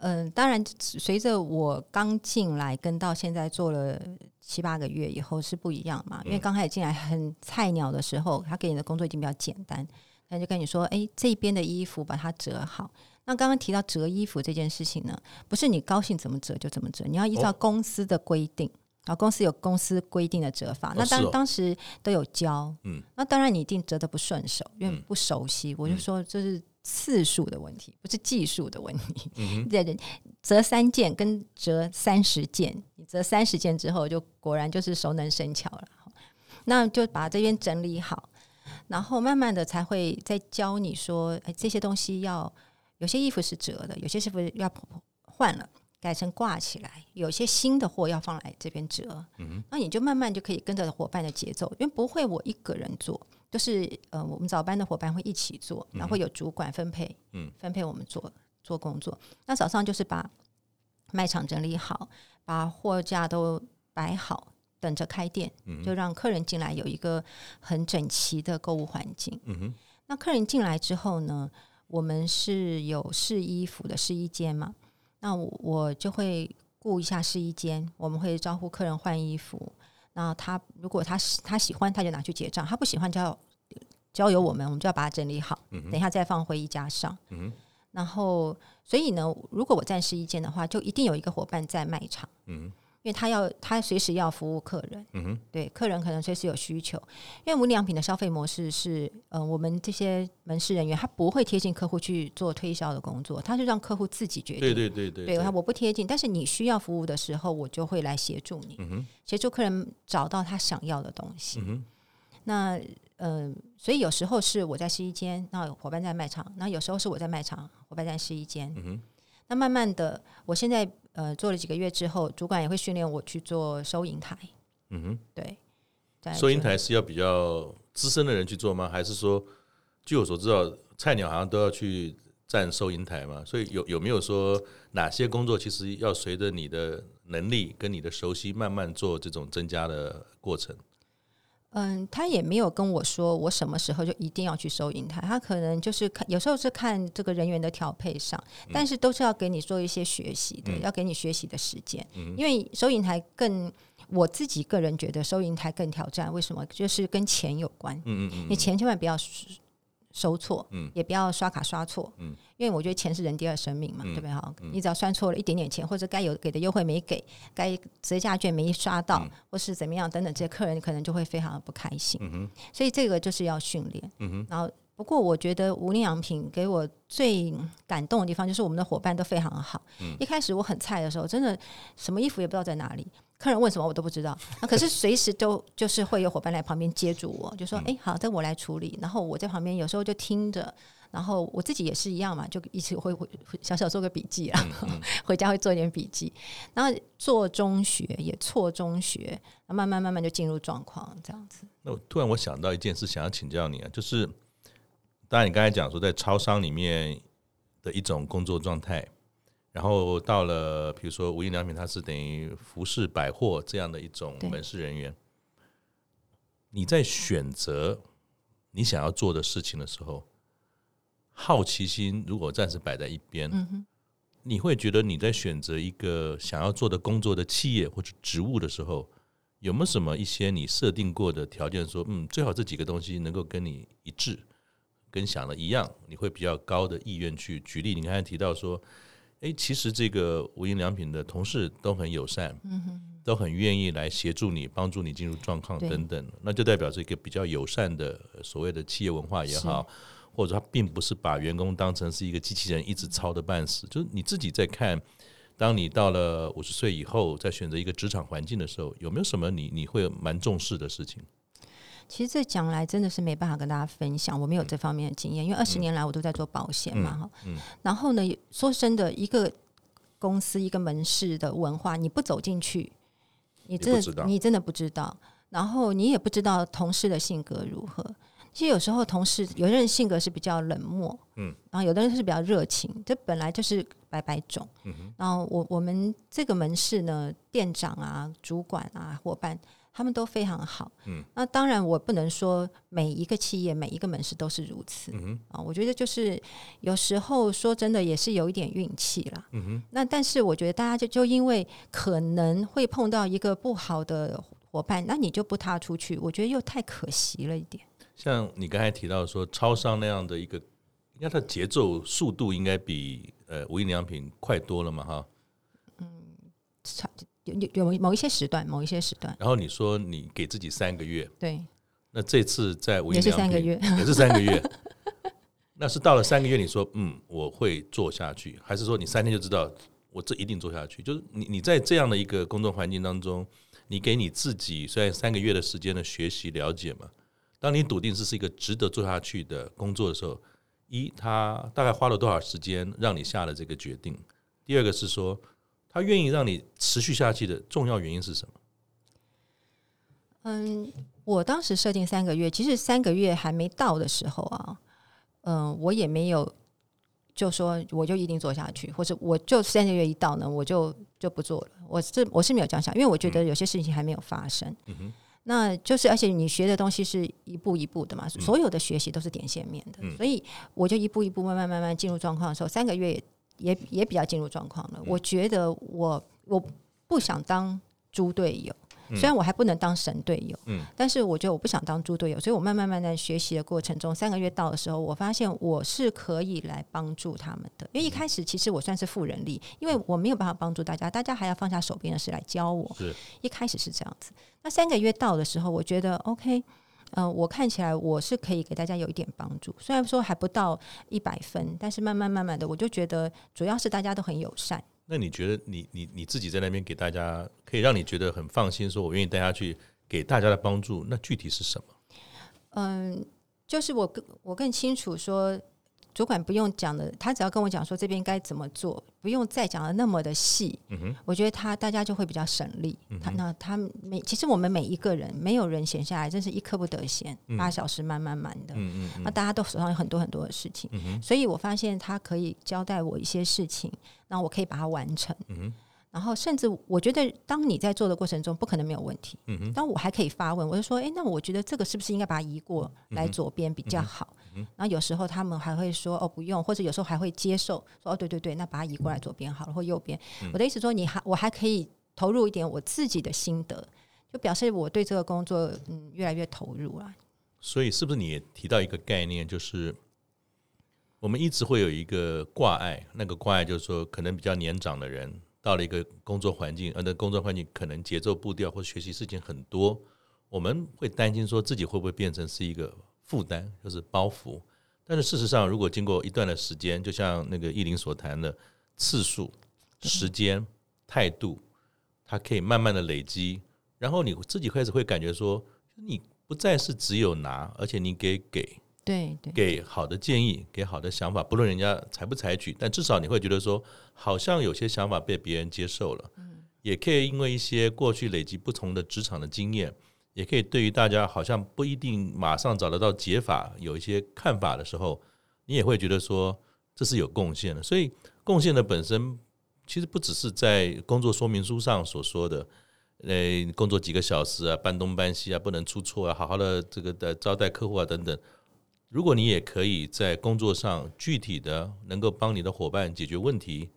嗯，当然，随着我刚进来跟到现在做了七八个月以后是不一样嘛。因为刚开始进来很菜鸟的时候，他给你的工作已经比较简单，他就跟你说：“哎，这边的衣服把它折好。”那刚刚提到折衣服这件事情呢，不是你高兴怎么折就怎么折，你要依照公司的规定。哦啊，公司有公司规定的折法，哦、那当、哦、当时都有教，嗯，那当然你一定折的不顺手，因为不熟悉。嗯、我就说这是次数的问题，不是技术的问题。嗯哼，折三件跟折三十件，你折三十件之后，就果然就是熟能生巧了。那就把这边整理好，然后慢慢的才会再教你说，哎，这些东西要有些衣服是折的，有些是不是要换了。改成挂起来，有些新的货要放来这边折，嗯，那你就慢慢就可以跟着伙伴的节奏，因为不会我一个人做，就是呃，我们早班的伙伴会一起做，然后会有主管分配，嗯，分配我们做做工作。那早上就是把卖场整理好，把货架都摆好，等着开店，嗯，就让客人进来有一个很整齐的购物环境，嗯哼。那客人进来之后呢，我们是有试衣服的试衣间嘛。那我就会顾一下试衣间，我们会招呼客人换衣服。那他如果他喜他喜欢，他就拿去结账；他不喜欢，就要交由我们，我们就要把它整理好，嗯、等一下再放回衣架上。嗯、然后，所以呢，如果我在试衣间的话，就一定有一个伙伴在卖场。嗯因为他要他随时要服务客人，嗯哼，对，客人可能随时有需求。因为无印良品的消费模式是，呃，我们这些门市人员他不会贴近客户去做推销的工作，他就让客户自己决定。对对对对，对，对，我不贴近，但是你需要服务的时候，我就会来协助你，协助客人找到他想要的东西。嗯，那嗯、呃，所以有时候是我在试衣间，那伙伴在卖场；那有时候是我在卖场，伙伴在试衣间。嗯哼，那慢慢的，我现在。呃，做了几个月之后，主管也会训练我去做收银台。嗯哼，对。收银台是要比较资深的人去做吗？还是说，据我所知道，菜鸟好像都要去站收银台嘛？所以有有没有说哪些工作其实要随着你的能力跟你的熟悉，慢慢做这种增加的过程？嗯，他也没有跟我说我什么时候就一定要去收银台，他可能就是看，有时候是看这个人员的调配上，但是都是要给你做一些学习的，嗯、要给你学习的时间。嗯、因为收银台更，我自己个人觉得收银台更挑战，为什么？就是跟钱有关。嗯嗯嗯，你钱千万不要。收错，嗯，也不要刷卡刷错，嗯，因为我觉得钱是人第二生命嘛，嗯、对不对？哈，你只要算错了一点点钱，或者该有给的优惠没给，该折价券没刷到，嗯、或是怎么样等等，这些客人可能就会非常的不开心。所以这个就是要训练。然后不过我觉得无印良品给我最感动的地方，就是我们的伙伴都非常好。嗯，一开始我很菜的时候，真的什么衣服也不知道在哪里。客人问什么我都不知道，那可是随时都就是会有伙伴来旁边接住我，就说：“哎，好，这我来处理。”然后我在旁边有时候就听着，然后我自己也是一样嘛，就一起会会小小做个笔记啊，嗯嗯、回家会做一点笔记，然后做中学也错中学，慢慢慢慢就进入状况这样子。那我突然我想到一件事，想要请教你啊，就是当然你刚才讲说在超商里面的一种工作状态。然后到了，比如说无印良品，它是等于服饰百货这样的一种门市人员。你在选择你想要做的事情的时候，好奇心如果暂时摆在一边，嗯、你会觉得你在选择一个想要做的工作的企业或者职务的时候，有没有什么一些你设定过的条件？说，嗯，最好这几个东西能够跟你一致，跟想的一样，你会比较高的意愿去举例。你刚才提到说，哎，其实这个无印良品的同事都很友善，嗯哼，都很愿意来协助你，帮助你进入状况等等，那就代表这个比较友善的所谓的企业文化也好，或者他并不是把员工当成是一个机器人，一直操的半死。就是你自己在看。当你到了五十岁以后，在选择一个职场环境的时候，有没有什么你你会蛮重视的事情？其实这讲来真的是没办法跟大家分享，我没有这方面的经验，因为二十年来我都在做保险嘛，哈、嗯。嗯、然后呢，说真的，一个公司一个门市的文化，你不走进去，你真的你真的不知道。然后你也不知道同事的性格如何。其实有时候同事有的人性格是比较冷漠，嗯，然后有的人是比较热情，这本来就是百百种。嗯，然后我我们这个门市呢，店长啊、主管啊、伙伴，他们都非常好。嗯，那当然我不能说每一个企业每一个门市都是如此。嗯哼，啊，我觉得就是有时候说真的也是有一点运气啦。嗯哼，那但是我觉得大家就就因为可能会碰到一个不好的伙伴，那你就不踏出去，我觉得又太可惜了一点。像你刚才提到说，超商那样的一个，应该它的节奏速度应该比呃无印良品快多了嘛，哈。嗯，差有有某一些时段，某一些时段。然后你说你给自己三个月，对。那这次在无印良品也是三个月，也是三个月。那是到了三个月，你说嗯我会做下去，还是说你三天就知道我这一定做下去？就是你你在这样的一个工作环境当中，你给你自己虽然三个月的时间的学习了解嘛。当你笃定这是一个值得做下去的工作的时候，一，他大概花了多少时间让你下了这个决定？第二个是说，他愿意让你持续下去的重要原因是什么？嗯，我当时设定三个月，其实三个月还没到的时候啊，嗯，我也没有就说我就一定做下去，或者我就三个月一到呢，我就就不做了。我是我是没有这样想，因为我觉得有些事情还没有发生。嗯哼。那就是，而且你学的东西是一步一步的嘛，所有的学习都是点线面的，嗯、所以我就一步一步慢慢慢慢进入状况的时候，三个月也也也比较进入状况了。我觉得我我不想当猪队友。虽然我还不能当神队友，嗯，但是我觉得我不想当猪队友，所以我慢慢慢慢学习的过程中，三个月到的时候，我发现我是可以来帮助他们的。因为一开始其实我算是副人力，因为我没有办法帮助大家，大家还要放下手边的事来教我。是，一开始是这样子。那三个月到的时候，我觉得 OK，嗯、呃，我看起来我是可以给大家有一点帮助，虽然说还不到一百分，但是慢慢慢慢的，我就觉得主要是大家都很友善。那你觉得你你你自己在那边给大家，可以让你觉得很放心，说我愿意带下去给大家的帮助，那具体是什么？嗯，就是我更我更清楚说。主管不用讲的，他只要跟我讲说这边该怎么做，不用再讲的那么的细。嗯哼，我觉得他大家就会比较省力。嗯、他那他每其实我们每一个人没有人闲下来，真是一刻不得闲，八小时慢慢慢的。嗯嗯，那大家都手上有很多很多的事情，所以我发现他可以交代我一些事情，那我可以把它完成。嗯然后，甚至我觉得，当你在做的过程中，不可能没有问题。嗯哼。当我还可以发问，我就说：“哎，那我觉得这个是不是应该把它移过来左边比较好？”嗯哼。然后有时候他们还会说：“哦，不用。”或者有时候还会接受说：“哦，对对对，那把它移过来左边好了，或右边。”我的意思说，你还我还可以投入一点我自己的心得，就表示我对这个工作嗯越来越投入了。所以，是不是你也提到一个概念，就是我们一直会有一个挂碍，那个挂碍就是说，可能比较年长的人。到了一个工作环境，而那工作环境可能节奏步调或学习事情很多，我们会担心说自己会不会变成是一个负担，就是包袱。但是事实上，如果经过一段的时间，就像那个意林所谈的次数、时间、态度，它可以慢慢的累积，然后你自己开始会感觉说，你不再是只有拿，而且你给给。对对，给好的建议，给好的想法，不论人家采不采取，但至少你会觉得说，好像有些想法被别人接受了。嗯，也可以因为一些过去累积不同的职场的经验，也可以对于大家好像不一定马上找得到解法，有一些看法的时候，你也会觉得说这是有贡献的。所以贡献的本身其实不只是在工作说明书上所说的，呃，工作几个小时啊，搬东搬西啊，不能出错啊，好好的这个的招待客户啊等等。如果你也可以在工作上具体的能够帮你的伙伴解决问题，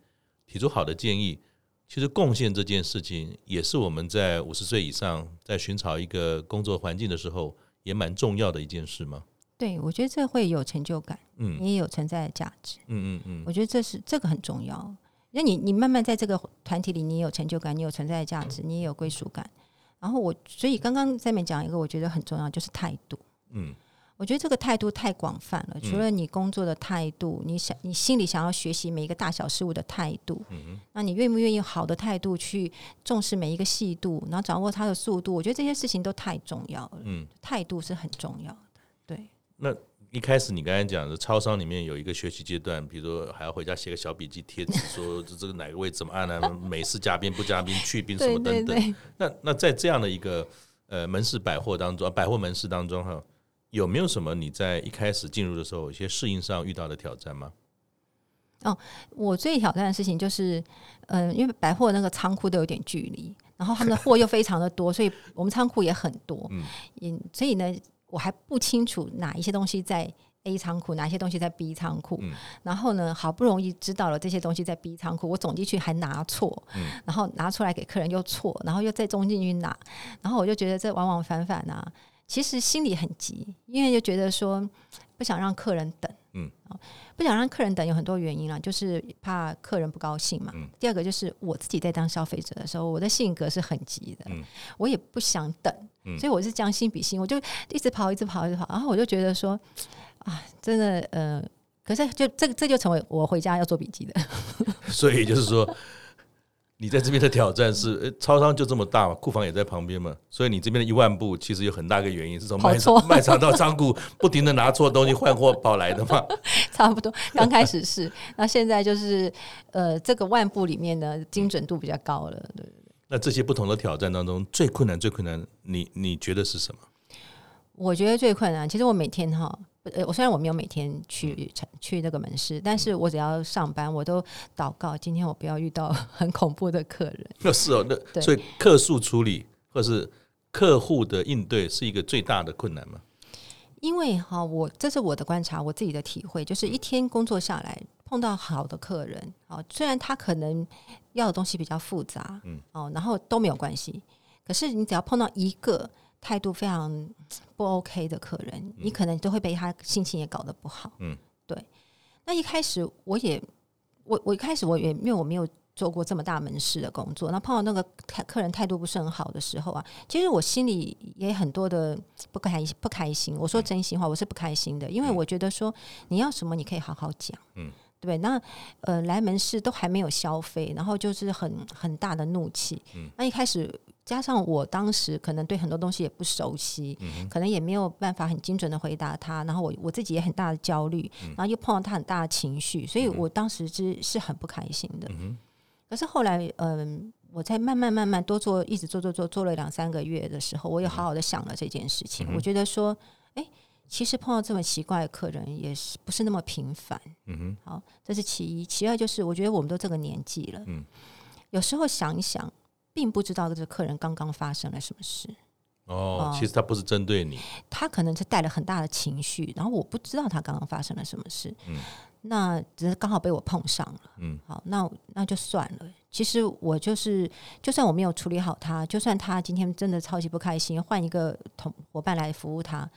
提出好的建议，其实贡献这件事情，也是我们在五十岁以上在寻找一个工作环境的时候，也蛮重要的一件事吗？对，我觉得这会有成就感，嗯，你也有存在的价值，嗯嗯嗯，我觉得这是这个很重要。那你你慢慢在这个团体里，你有成就感，你有存在的价值，你也有归属感。然后我所以刚刚在面讲一个，我觉得很重要，就是态度。嗯，我觉得这个态度太广泛了，除了你工作的态度，你想你心里想要学习每一个大小事物的态度，嗯，那你愿不愿意好的态度去重视每一个细度，然后掌握它的速度？我觉得这些事情都太重要了。嗯，态度是很重要的。对，那。一开始你刚才讲的超商里面有一个学习阶段，比如说还要回家写个小笔记贴纸，说这这个哪个位置怎么按呢、啊？美式加冰不加冰，去 冰什么等等。对对对，那那在这样的一个呃门市百货当中，百货门市当中哈，有没有什么你在一开始进入的时候，有些适应上遇到的挑战吗？哦，我最挑战的事情就是，嗯、呃，因为百货那个仓库都有点距离，然后他们的货又非常的多，所以我们仓库也很多，嗯，所以呢。我还不清楚哪一些东西在 A 仓库，哪一些东西在 B 仓库。嗯、然后呢，好不容易知道了这些东西在 B 仓库，我总进去还拿错，嗯、然后拿出来给客人又错，然后又再中进去拿，然后我就觉得这往往反反啊，其实心里很急，因为就觉得说不想让客人等。嗯，不想让客人等有很多原因啦，就是怕客人不高兴嘛。嗯、第二个就是我自己在当消费者的时候，我的性格是很急的，嗯、我也不想等，嗯、所以我是将心比心，我就一直跑，一直跑，一直跑。然后我就觉得说，啊，真的，呃，可是就这这就成为我回家要做笔记的。所以就是说。你在这边的挑战是，诶，超商就这么大嘛，库房也在旁边嘛，所以你这边的一万步其实有很大个原因是从卖场 卖场到仓库不停的拿错东西换货跑来的嘛。差不多，刚开始是，那现在就是，呃，这个万步里面呢精准度比较高了，对对对。那这些不同的挑战当中，最困难最困难，你你觉得是什么？我觉得最困难，其实我每天哈。呃，我虽然我没有每天去去那个门市，但是我只要上班，我都祷告，今天我不要遇到 很恐怖的客人。那是哦，那对所以客诉处理或是客户的应对是一个最大的困难吗？因为哈，我这是我的观察，我自己的体会，就是一天工作下来，碰到好的客人，啊，虽然他可能要的东西比较复杂，嗯，哦，然后都没有关系，可是你只要碰到一个。态度非常不 OK 的客人，你可能都会被他心情也搞得不好。嗯，对。那一开始我也，我我一开始我也因为我没有做过这么大门市的工作，那碰到那个客客人态度不是很好的时候啊，其实我心里也很多的不开心不开心。我说真心话，我是不开心的，因为我觉得说你要什么你可以好好讲。嗯，对。那呃来门市都还没有消费，然后就是很很大的怒气。嗯，那一开始。加上我当时可能对很多东西也不熟悉，嗯、可能也没有办法很精准的回答他，然后我我自己也很大的焦虑，嗯、然后又碰到他很大的情绪，所以我当时是是很不开心的。嗯、可是后来，嗯，我在慢慢慢慢多做，一直做做做做了两三个月的时候，我又好好的想了这件事情。嗯、我觉得说，哎，其实碰到这么奇怪的客人也是不是那么频繁。嗯哼，好，这是其一，其二就是我觉得我们都这个年纪了，嗯，有时候想一想。并不知道这个客人刚刚发生了什么事哦，其实他不是针对你，他可能是带了很大的情绪，然后我不知道他刚刚发生了什么事，嗯，那只是刚好被我碰上了，嗯，好，那那就算了。其实我就是，就算我没有处理好他，就算他今天真的超级不开心，换一个同伙伴来服务他，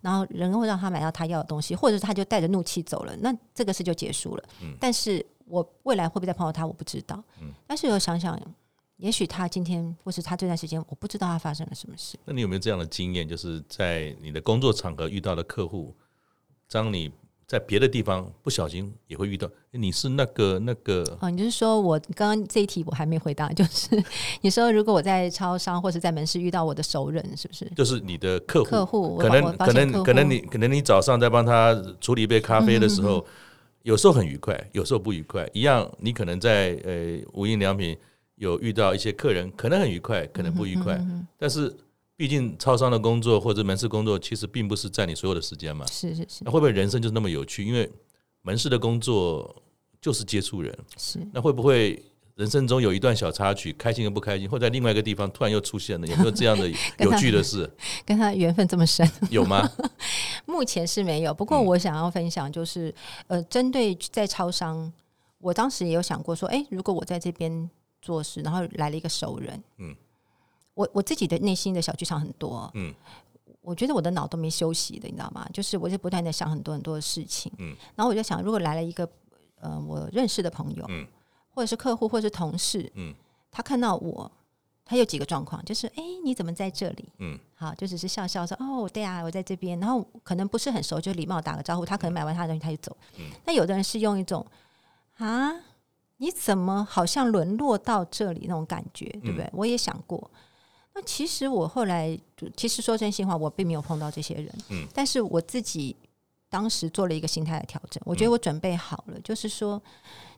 然后人会让他买到他要的东西，或者是他就带着怒气走了，那这个事就结束了。嗯，但是我未来会不会再碰到他，我不知道。嗯，但是我想想。也许他今天或是他这段时间，我不知道他发生了什么事。那你有没有这样的经验？就是在你的工作场合遇到的客户，当你在别的地方不小心也会遇到，你是那个那个哦？你就是说我刚刚这一题我还没回答，就是你说如果我在超商或是在门市遇到我的熟人，是不是？就是你的客户，客户可能可能可能你可能你早上在帮他处理一杯咖啡的时候，嗯、哼哼有时候很愉快，有时候不愉快，一样。你可能在呃无印良品。有遇到一些客人，可能很愉快，可能不愉快。嗯、哼哼，但是，毕竟超商的工作或者门市工作，其实并不是占你所有的时间嘛。是是是。那会不会人生就是那么有趣？因为门市的工作就是接触人。是。那会不会人生中有一段小插曲，开心跟不开心，或在另外一个地方突然又出现了？有没有这样的 有趣的事？跟他缘分这么深？有吗？目前是没有。不过我想要分享，就是、嗯、呃，针对在超商，我当时也有想过说，哎，如果我在这边。做事，然后来了一个熟人，嗯，我我自己的内心的小剧场很多，嗯，我觉得我的脑都没休息的，你知道吗？就是我就不断的想很多很多的事情，嗯，然后我就想，如果来了一个呃我认识的朋友，嗯，或者是客户，或者是同事，嗯，他看到我，他有几个状况，就是哎，你怎么在这里？嗯，好，就只是笑笑说哦，对啊，我在这边，然后可能不是很熟，就礼貌打个招呼，他可能买完他的东西他就走，嗯，那有的人是用一种啊。你怎么好像沦落到这里那种感觉，对不对？嗯、我也想过。那其实我后来，其实说真心话，我并没有碰到这些人。嗯，但是我自己当时做了一个心态的调整，我觉得我准备好了。嗯、就是说，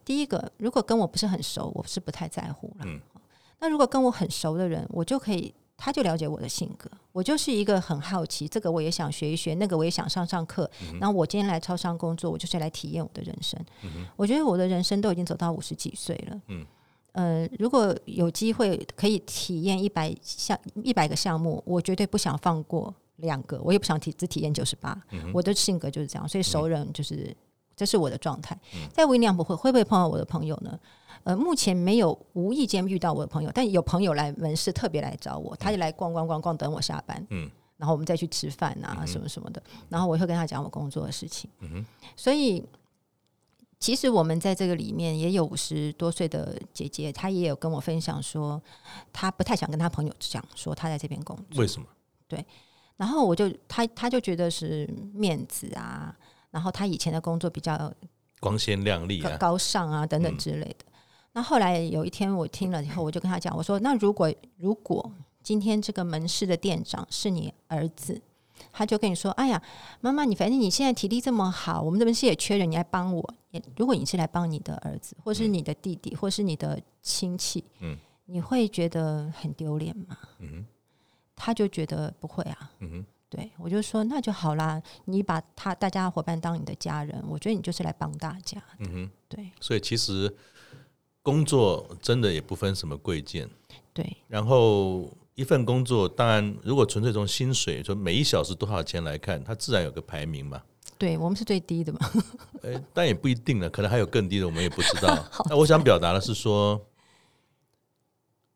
第一个，如果跟我不是很熟，我是不太在乎了。嗯，那如果跟我很熟的人，我就可以。他就了解我的性格，我就是一个很好奇，这个我也想学一学，那个我也想上上课。嗯、然后我今天来超商工作，我就是来体验我的人生。嗯、我觉得我的人生都已经走到五十几岁了。嗯，呃，如果有机会可以体验一百项一百个项目，我绝对不想放过两个，我也不想体只体验九十八。我的性格就是这样，所以熟人就是、这是我的状态。嗯、在微量不会会不会碰到我的朋友呢？呃，目前没有无意间遇到我的朋友，但有朋友来门市特别来找我，他就来逛逛逛逛，等我下班，嗯，然后我们再去吃饭啊，什么什么的，然后我会跟他讲我工作的事情，嗯哼，所以其实我们在这个里面也有五十多岁的姐姐，她也有跟我分享说，她不太想跟她朋友讲说她在这边工作，为什么？对，然后我就她她就觉得是面子啊，然后他以前的工作比较光鲜亮丽啊，高尚啊等等之类的。嗯那后来有一天我听了以后，我就跟他讲，我说：“那如果如果今天这个门市的店长是你儿子，他就跟你说：‘哎呀，妈妈，你反正你现在体力这么好，我们这门市也缺人，你来帮我。’如果你是来帮你的儿子，或是你的弟弟，或是你的亲戚，嗯，你会觉得很丢脸吗？他就觉得不会啊。嗯哼，对，我就说那就好啦，你把他大家伙伴当你的家人，我觉得你就是来帮大家。嗯哼，对，所以其实。工作真的也不分什么贵贱，对。然后一份工作，当然如果纯粹从薪水说每一小时多少钱来看，它自然有个排名嘛。对，我们是最低的嘛。哎，但也不一定了，可能还有更低的，我们也不知道。那我想表达的是说，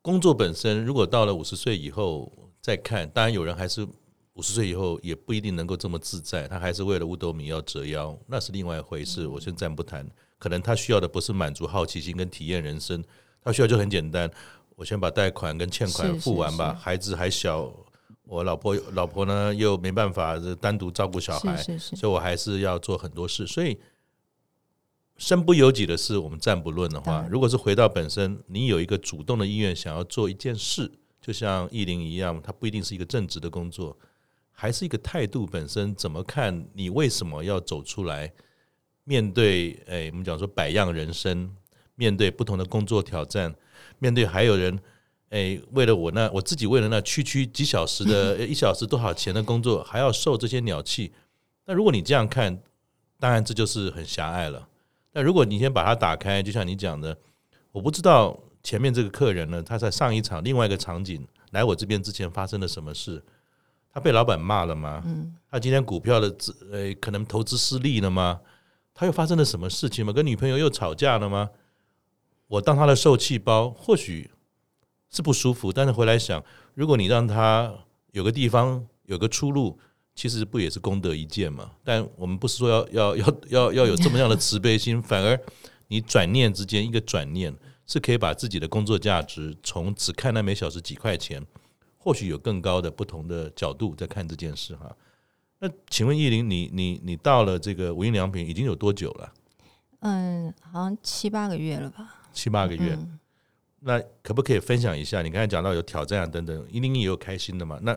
工作本身如果到了五十岁以后再看，当然有人还是五十岁以后也不一定能够这么自在，他还是为了五斗米要折腰，那是另外一回事。我先暂不谈。可能他需要的不是满足好奇心跟体验人生，他需要就很简单，我先把贷款跟欠款付完吧。孩子还小，我老婆老婆呢又没办法单独照顾小孩，所以我还是要做很多事。所以身不由己的事，我们暂不论的话，如果是回到本身，你有一个主动的意愿想要做一件事，就像艺林一样，它不一定是一个正职的工作，还是一个态度本身怎么看？你为什么要走出来？面对诶，我们讲说百样人生，面对不同的工作挑战，面对还有人诶，为了我那我自己为了那区区几小时的 一小时多少钱的工作，还要受这些鸟气。那如果你这样看，当然这就是很狭隘了。那如果你先把它打开，就像你讲的，我不知道前面这个客人呢，他在上一场另外一个场景来我这边之前发生了什么事？他被老板骂了吗？他今天股票的资诶，可能投资失利了吗？他又发生了什么事情吗？跟女朋友又吵架了吗？我当他的受气包，或许是不舒服，但是回来想，如果你让他有个地方有个出路，其实不也是功德一件嘛？但我们不是说要要要要要有这么样的慈悲心，反而你转念之间一个转念，是可以把自己的工作价值从只看那每小时几块钱，或许有更高的不同的角度在看这件事哈。那请问艺林，你你你到了这个无印良品已经有多久了？嗯，好像七八个月了吧。七八个月，嗯、那可不可以分享一下？你刚才讲到有挑战啊等等，一定也有开心的嘛？那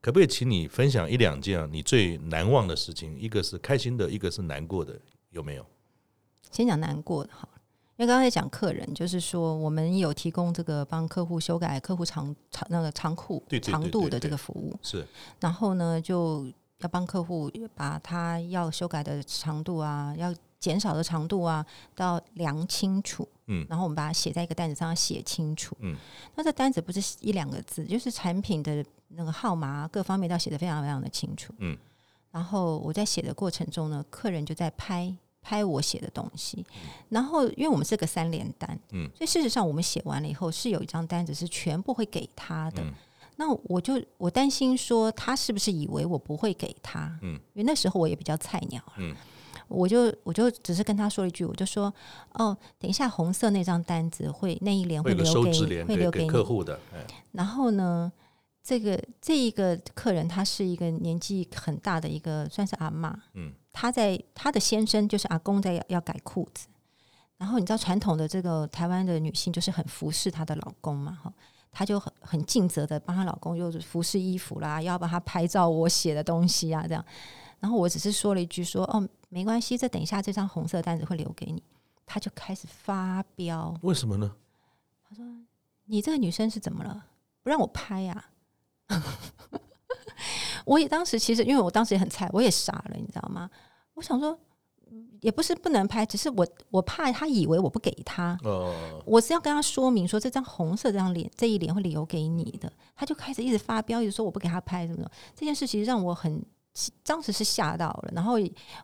可不可以请你分享一两件你最难忘的事情？一个是开心的，一个是难过的，有没有？先讲难过的哈，因为刚才讲客人，就是说我们有提供这个帮客户修改客户长长那个长裤长度的这个服务，是，然后呢就。要帮客户把他要修改的长度啊，要减少的长度啊，都量清楚。嗯，然后我们把它写在一个单子上，写清楚。嗯，那这单子不是一两个字，就是产品的那个号码各方面都要写得非常非常的清楚。嗯，然后我在写的过程中呢，客人就在拍拍我写的东西。然后，因为我们是个三联单，嗯，所以事实上我们写完了以后，是有一张单子是全部会给他的。嗯、那我就我担心说，他是不是以为我不会给他？嗯，因为那时候我也比较菜鸟，嗯，我就我就只是跟他说了一句，我就说，哦，等一下红色那张单子会那一联会留给你，会留给客户的。然后呢？这个这一个客人，他是一个年纪很大的一个，算是阿妈。嗯，他在她的先生就是阿公在要，要改裤子，然后你知道传统的这个台湾的女性就是很服侍她的老公嘛，哈，她就很很尽责的帮她老公又是服侍衣服啦，要帮他拍照，我写的东西啊这样，然后我只是说了一句说哦没关系，这等一下这张红色单子会留给你，她就开始发飙，为什么呢？他说你这个女生是怎么了？不让我拍呀、啊？我也当时其实，因为我当时也很菜，我也傻了，你知道吗？我想说，也不是不能拍，只是我我怕他以为我不给他。哦，我是要跟他说明说，这张红色这张脸这一脸会留给你的。他就开始一直发飙，一直说我不给他拍什么的。这件事其实让我很当时是吓到了，然后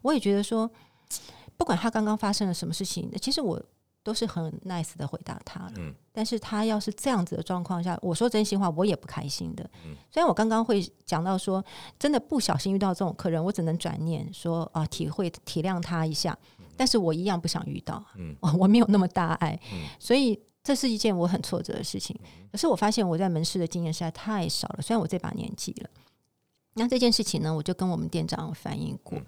我也觉得说，不管他刚刚发生了什么事情，其实我。都是很 nice 的回答他了，嗯，但是他要是这样子的状况下，我说真心话，我也不开心的。嗯，虽然我刚刚会讲到说，真的不小心遇到这种客人，我只能转念说啊，体会体谅他一下，但是我一样不想遇到，嗯，我没有那么大爱，嗯，所以这是一件我很挫折的事情。可是我发现我在门市的经验实在太少了，虽然我这把年纪了，那这件事情呢，我就跟我们店长反映过。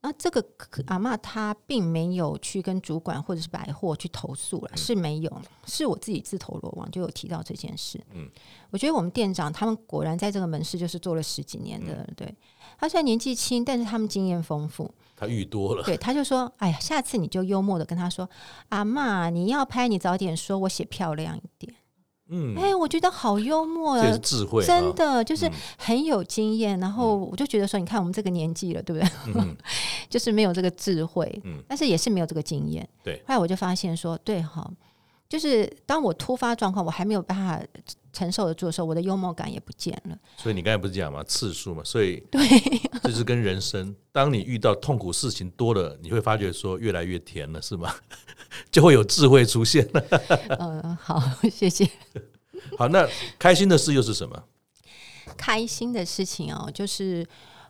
那这个阿妈她并没有去跟主管或者是百货去投诉了，是没有，是我自己自投罗网，就有提到这件事。嗯，我觉得我们店长他们果然在这个门市就是做了十几年的，嗯、对，他虽然年纪轻，但是他们经验丰富。他遇多了，对，他就说：“哎呀，下次你就幽默的跟他说，阿妈，你要拍，你早点说，我写漂亮一点。”嗯，哎，我觉得好幽默啊，这智慧，真的就是很有经验。嗯、然后我就觉得说，你看我们这个年纪了，对不对？嗯、就是没有这个智慧，嗯，但是也是没有这个经验。对，后来我就发现说，对哈，就是当我突发状况，我还没有办法承受得住的时候，我的幽默感也不见了。所以你刚才不是讲嘛？次数嘛，所以对，这是跟人生。当你遇到痛苦事情多了，你会发觉说越来越甜了，是吗？就会有智慧出现了。嗯，好，谢谢。好，那开心的事又是什么？开心的事情哦，就是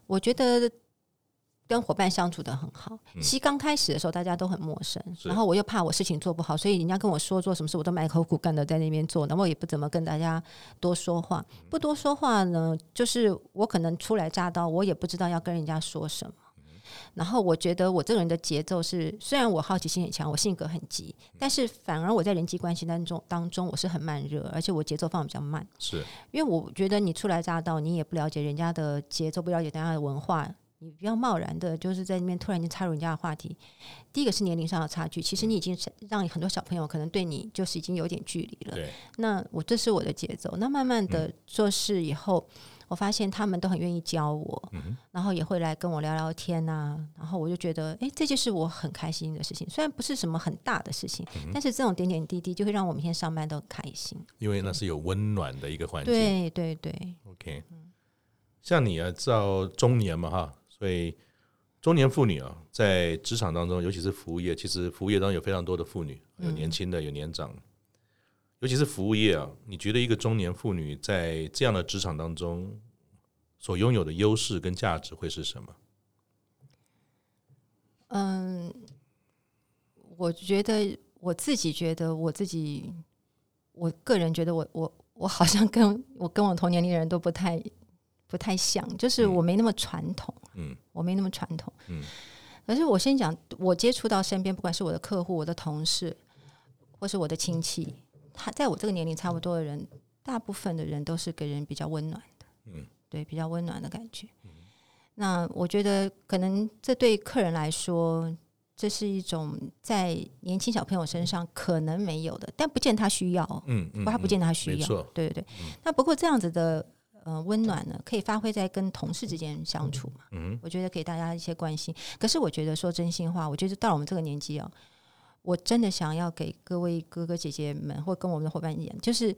我觉得跟伙伴相处的很好。其实刚开始的时候大家都很陌生，然后我又怕我事情做不好，所以人家跟我说做什么事，我都埋头苦干的在那边做，然后我也不怎么跟大家多说话。不多说话呢，就是我可能初来乍到，我也不知道要跟人家说什么。然后我觉得我这个人的节奏是，虽然我好奇心很强，我性格很急，但是反而我在人际关系当中当中我是很慢热，而且我节奏放得比较慢。是，因为我觉得你初来乍到，你也不了解人家的节奏，不了解大家的文化，你不要贸然的，就是在那边突然间插入人家的话题。第一个是年龄上的差距，其实你已经让很多小朋友可能对你就是已经有点距离了。对，那我这是我的节奏，那慢慢的做事以后。嗯我发现他们都很愿意教我，嗯、然后也会来跟我聊聊天呐、啊。然后我就觉得，哎，这就是我很开心的事情。虽然不是什么很大的事情，嗯、但是这种点点滴滴就会让我每天上班都很开心。因为那是有温暖的一个环境。对对对。OK，像你啊，到中年嘛哈，所以中年妇女啊，在职场当中，尤其是服务业，其实服务业当中有非常多的妇女，有年轻的，有年长。嗯尤其是服务业啊，你觉得一个中年妇女在这样的职场当中所拥有的优势跟价值会是什么？嗯，我觉得我自己觉得我自己，我个人觉得我我我好像跟我跟我同年龄的人都不太不太像，就是我没那么传统，嗯，我没那么传统，嗯。可是我先讲，我接触到身边，不管是我的客户、我的同事，或是我的亲戚。他在我这个年龄差不多的人，大部分的人都是给人比较温暖的，嗯，对，比较温暖的感觉。嗯、那我觉得可能这对客人来说，这是一种在年轻小朋友身上可能没有的，但不见他需要，嗯，嗯，他不见他需要，嗯、对对对。嗯、那不过这样子的呃温暖呢，可以发挥在跟同事之间相处嘛，嗯，我觉得给大家一些关心。可是我觉得说真心话，我觉得到了我们这个年纪啊。我真的想要给各位哥哥姐姐们，或跟我们的伙伴一样，就是，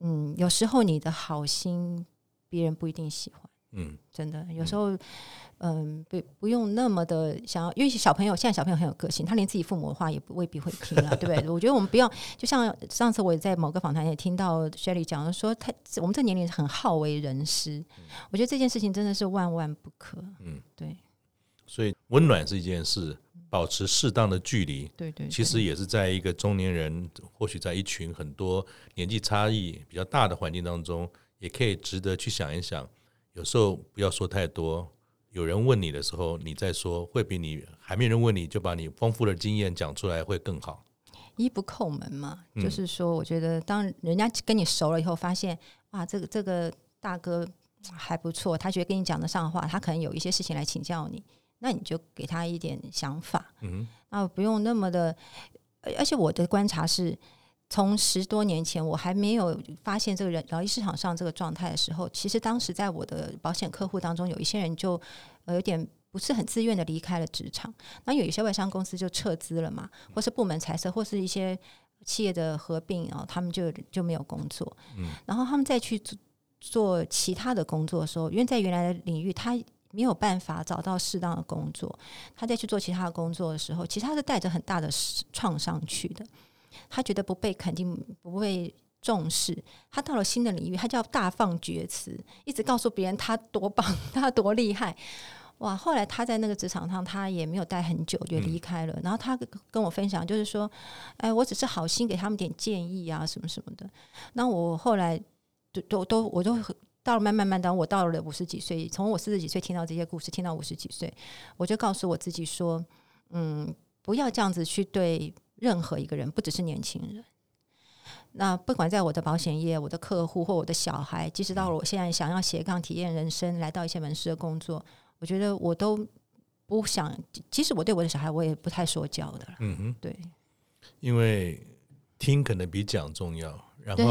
嗯，有时候你的好心别人不一定喜欢，嗯，真的有时候。嗯，不不用那么的想要，因为小朋友现在小朋友很有个性，他连自己父母的话也不未必会听了，对不对？我觉得我们不要，就像上次我也在某个访谈也听到 Shelly 讲说，他我们这年龄很好为人师，我觉得这件事情真的是万万不可。嗯，对。所以温暖是一件事，保持适当的距离，对，对对，其实也是在一个中年人，或许在一群很多年纪差异比较大的环境当中，也可以值得去想一想。有时候不要说太多。有人问你的时候，你再说，会比你还没人问你就把你丰富的经验讲出来会更好。一不叩门嘛，嗯、就是说，我觉得当人家跟你熟了以后，发现哇，这个这个大哥还不错，他觉得跟你讲得上话，他可能有一些事情来请教你，那你就给他一点想法。嗯，那不用那么的，而且我的观察是。从十多年前，我还没有发现这个人劳力市场上这个状态的时候，其实当时在我的保险客户当中，有一些人就有点不是很自愿的离开了职场。那有一些外商公司就撤资了嘛，或是部门裁撤，或是一些企业的合并，然后他们就就没有工作。嗯，然后他们再去做做其他的工作的时候，因为在原来的领域他没有办法找到适当的工作，他再去做其他的工作的时候，其实他是带着很大的创伤去的。他觉得不被肯定，不被重视。他到了新的领域，他就要大放厥词，一直告诉别人他多棒，他多厉害。哇！后来他在那个职场上，他也没有待很久，就离开了。嗯、然后他跟我分享，就是说：“哎，我只是好心给他们点建议啊，什么什么的。”那我后来都都都，我都到了慢慢慢，当我到了五十几岁，从我四十几岁听到这些故事，听到五十几岁，我就告诉我自己说：“嗯，不要这样子去对。”任何一个人，不只是年轻人。那不管在我的保险业、我的客户或我的小孩，即使到了我现在想要斜杠体验人生，来到一些门市的工作，我觉得我都不想。即使我对我的小孩，我也不太说教的。嗯哼，对，因为听可能比讲重要。然后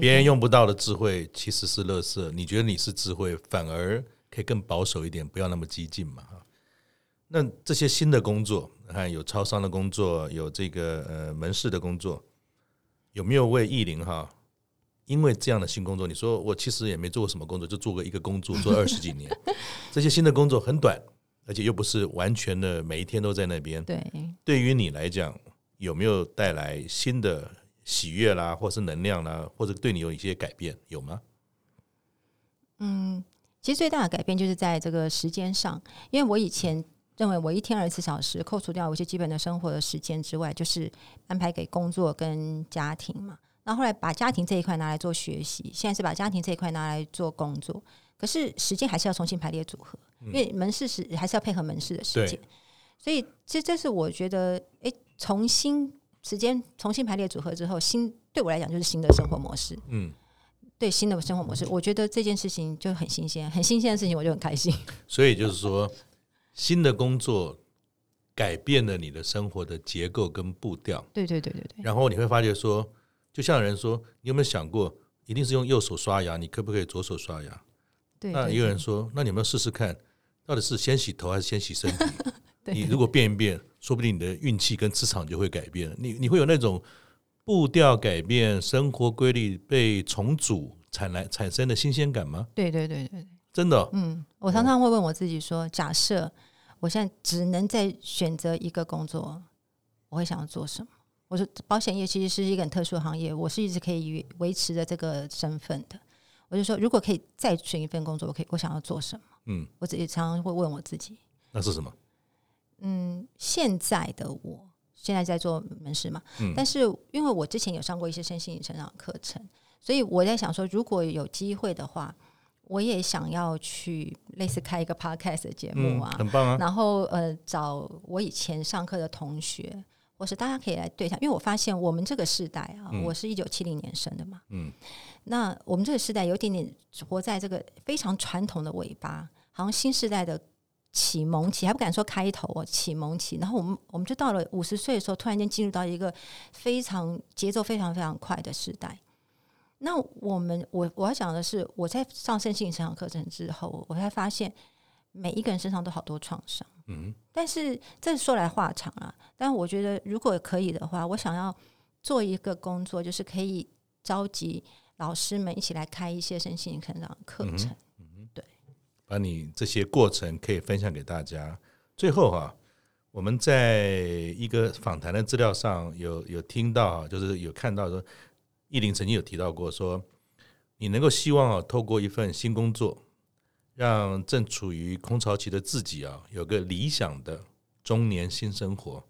别人用不到的智慧其实是垃圾。你觉得你是智慧，反而可以更保守一点，不要那么激进嘛。那这些新的工作，看有超商的工作，有这个呃门市的工作，有没有为艺林哈？因为这样的新工作，你说我其实也没做过什么工作，就做过一个工作，做 二十几年。这些新的工作很短，而且又不是完全的每一天都在那边。对，对于你来讲，有没有带来新的喜悦啦，或是能量啦，或者对你有一些改变，有吗？嗯，其实最大的改变就是在这个时间上，因为我以前。认为我一天二十四小时，扣除掉我一些基本的生活的时间之外，就是安排给工作跟家庭嘛。然后后来把家庭这一块拿来做学习，现在是把家庭这一块拿来做工作。可是时间还是要重新排列组合，因为门市时还是要配合门市的时间。所以这这是我觉得，哎，重新时间重新排列组合之后，新对我来讲就是新的生活模式。嗯，对新的生活模式，我觉得这件事情就很新鲜，很新鲜的事情，我就很开心。所以就是说。新的工作改变了你的生活的结构跟步调。对对对对对。然后你会发觉说，就像有人说，你有没有想过，一定是用右手刷牙，你可不可以左手刷牙？对。那也有人说，那你有没有试试看，到底是先洗头还是先洗身体？你如果变一变，说不定你的运气跟磁场就会改变。你你会有那种步调改变、生活规律被重组产来产生的新鲜感吗？对对对对。真的，嗯，我常常会问我自己说，假设我现在只能再选择一个工作，我会想要做什么？我说，保险业其实是一个很特殊的行业，我是一直可以维持着这个身份的。我就说，如果可以再选一份工作，我可以，我想要做什么？嗯，我自己常常会问我自己，那是什么？嗯，现在的我现在在做门市嘛，嗯，但是因为我之前有上过一些身心灵成长课程，所以我在想说，如果有机会的话。我也想要去类似开一个 podcast 的节目啊，嗯，很棒啊。然后呃，找我以前上课的同学，或是大家可以来对谈，因为我发现我们这个世代啊，嗯，我是一九七零年生的嘛，嗯，那我们这个时代有点点活在这个非常传统的尾巴，好像新时代的启蒙期还不敢说开头哦，启蒙期。然后我们我们就到了五十岁的时候，突然间进入到一个非常节奏非常非常快的时代。那我们我我要讲的是，我在上身心成长课程之后，我才发现每一个人身上都好多创伤。嗯，但是这说来话长啊。但我觉得如果可以的话，我想要做一个工作，就是可以召集老师们一起来开一些身心成长课程。把你这些过程可以分享给大家。最后哈、啊，我们在一个访谈的资料上有有听到，就是有看到说，艺林曾经有提到过说，你能够希望啊，透过一份新工作，让正处于空巢期的自己啊，有个理想的中年新生活。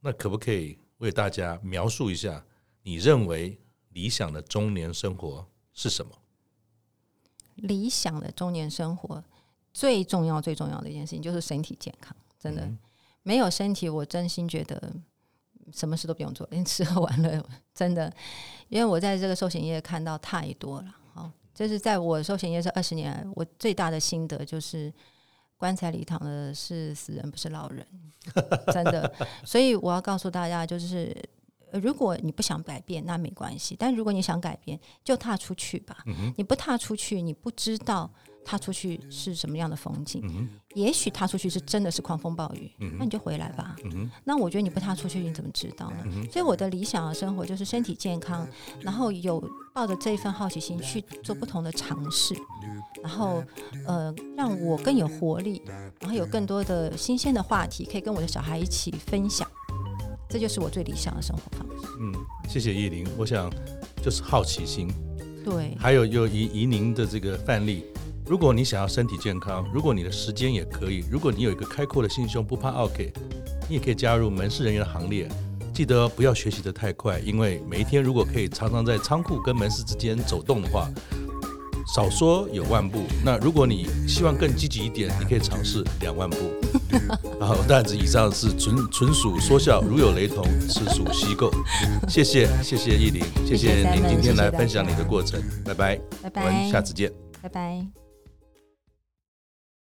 那可不可以为大家描述一下，你认为理想的中年生活是什么？理想的中年生活最重要、最重要的一件事情就是身体健康。真的，嗯、没有身体，我真心觉得什么事都不用做，连吃喝玩乐，真的。因为我在这个寿险业看到太多了。好，就是在我寿险业这二十年来，我最大的心得就是，棺材里躺的是死人，不是老人。真的，所以我要告诉大家，就是。如果你不想改变，那没关系。但如果你想改变，就踏出去吧。嗯、你不踏出去，你不知道踏出去是什么样的风景。嗯、也许踏出去是真的是狂风暴雨，嗯、那你就回来吧。嗯、那我觉得你不踏出去，你怎么知道呢？嗯、所以我的理想的生活就是身体健康，然后有抱着这一份好奇心去做不同的尝试，然后呃，让我更有活力，然后有更多的新鲜的话题可以跟我的小孩一起分享。这就是我最理想的生活方式。嗯，谢谢叶玲。我想就是好奇心。对。还有又以以您的这个范例，如果你想要身体健康，如果你的时间也可以，如果你有一个开阔的心胸，不怕 OK，你也可以加入门市人员的行列。记得不要学习的太快，因为每一天如果可以常常在仓库跟门市之间走动的话。少说有万步，那如果你希望更积极一点，你可以尝试两万步。然后，但是以上是纯纯属说笑，如有雷同，实属虚构。谢谢，谢谢亿玲，谢谢您今天来分享你的过程，拜拜，拜拜，我们下次见，拜拜。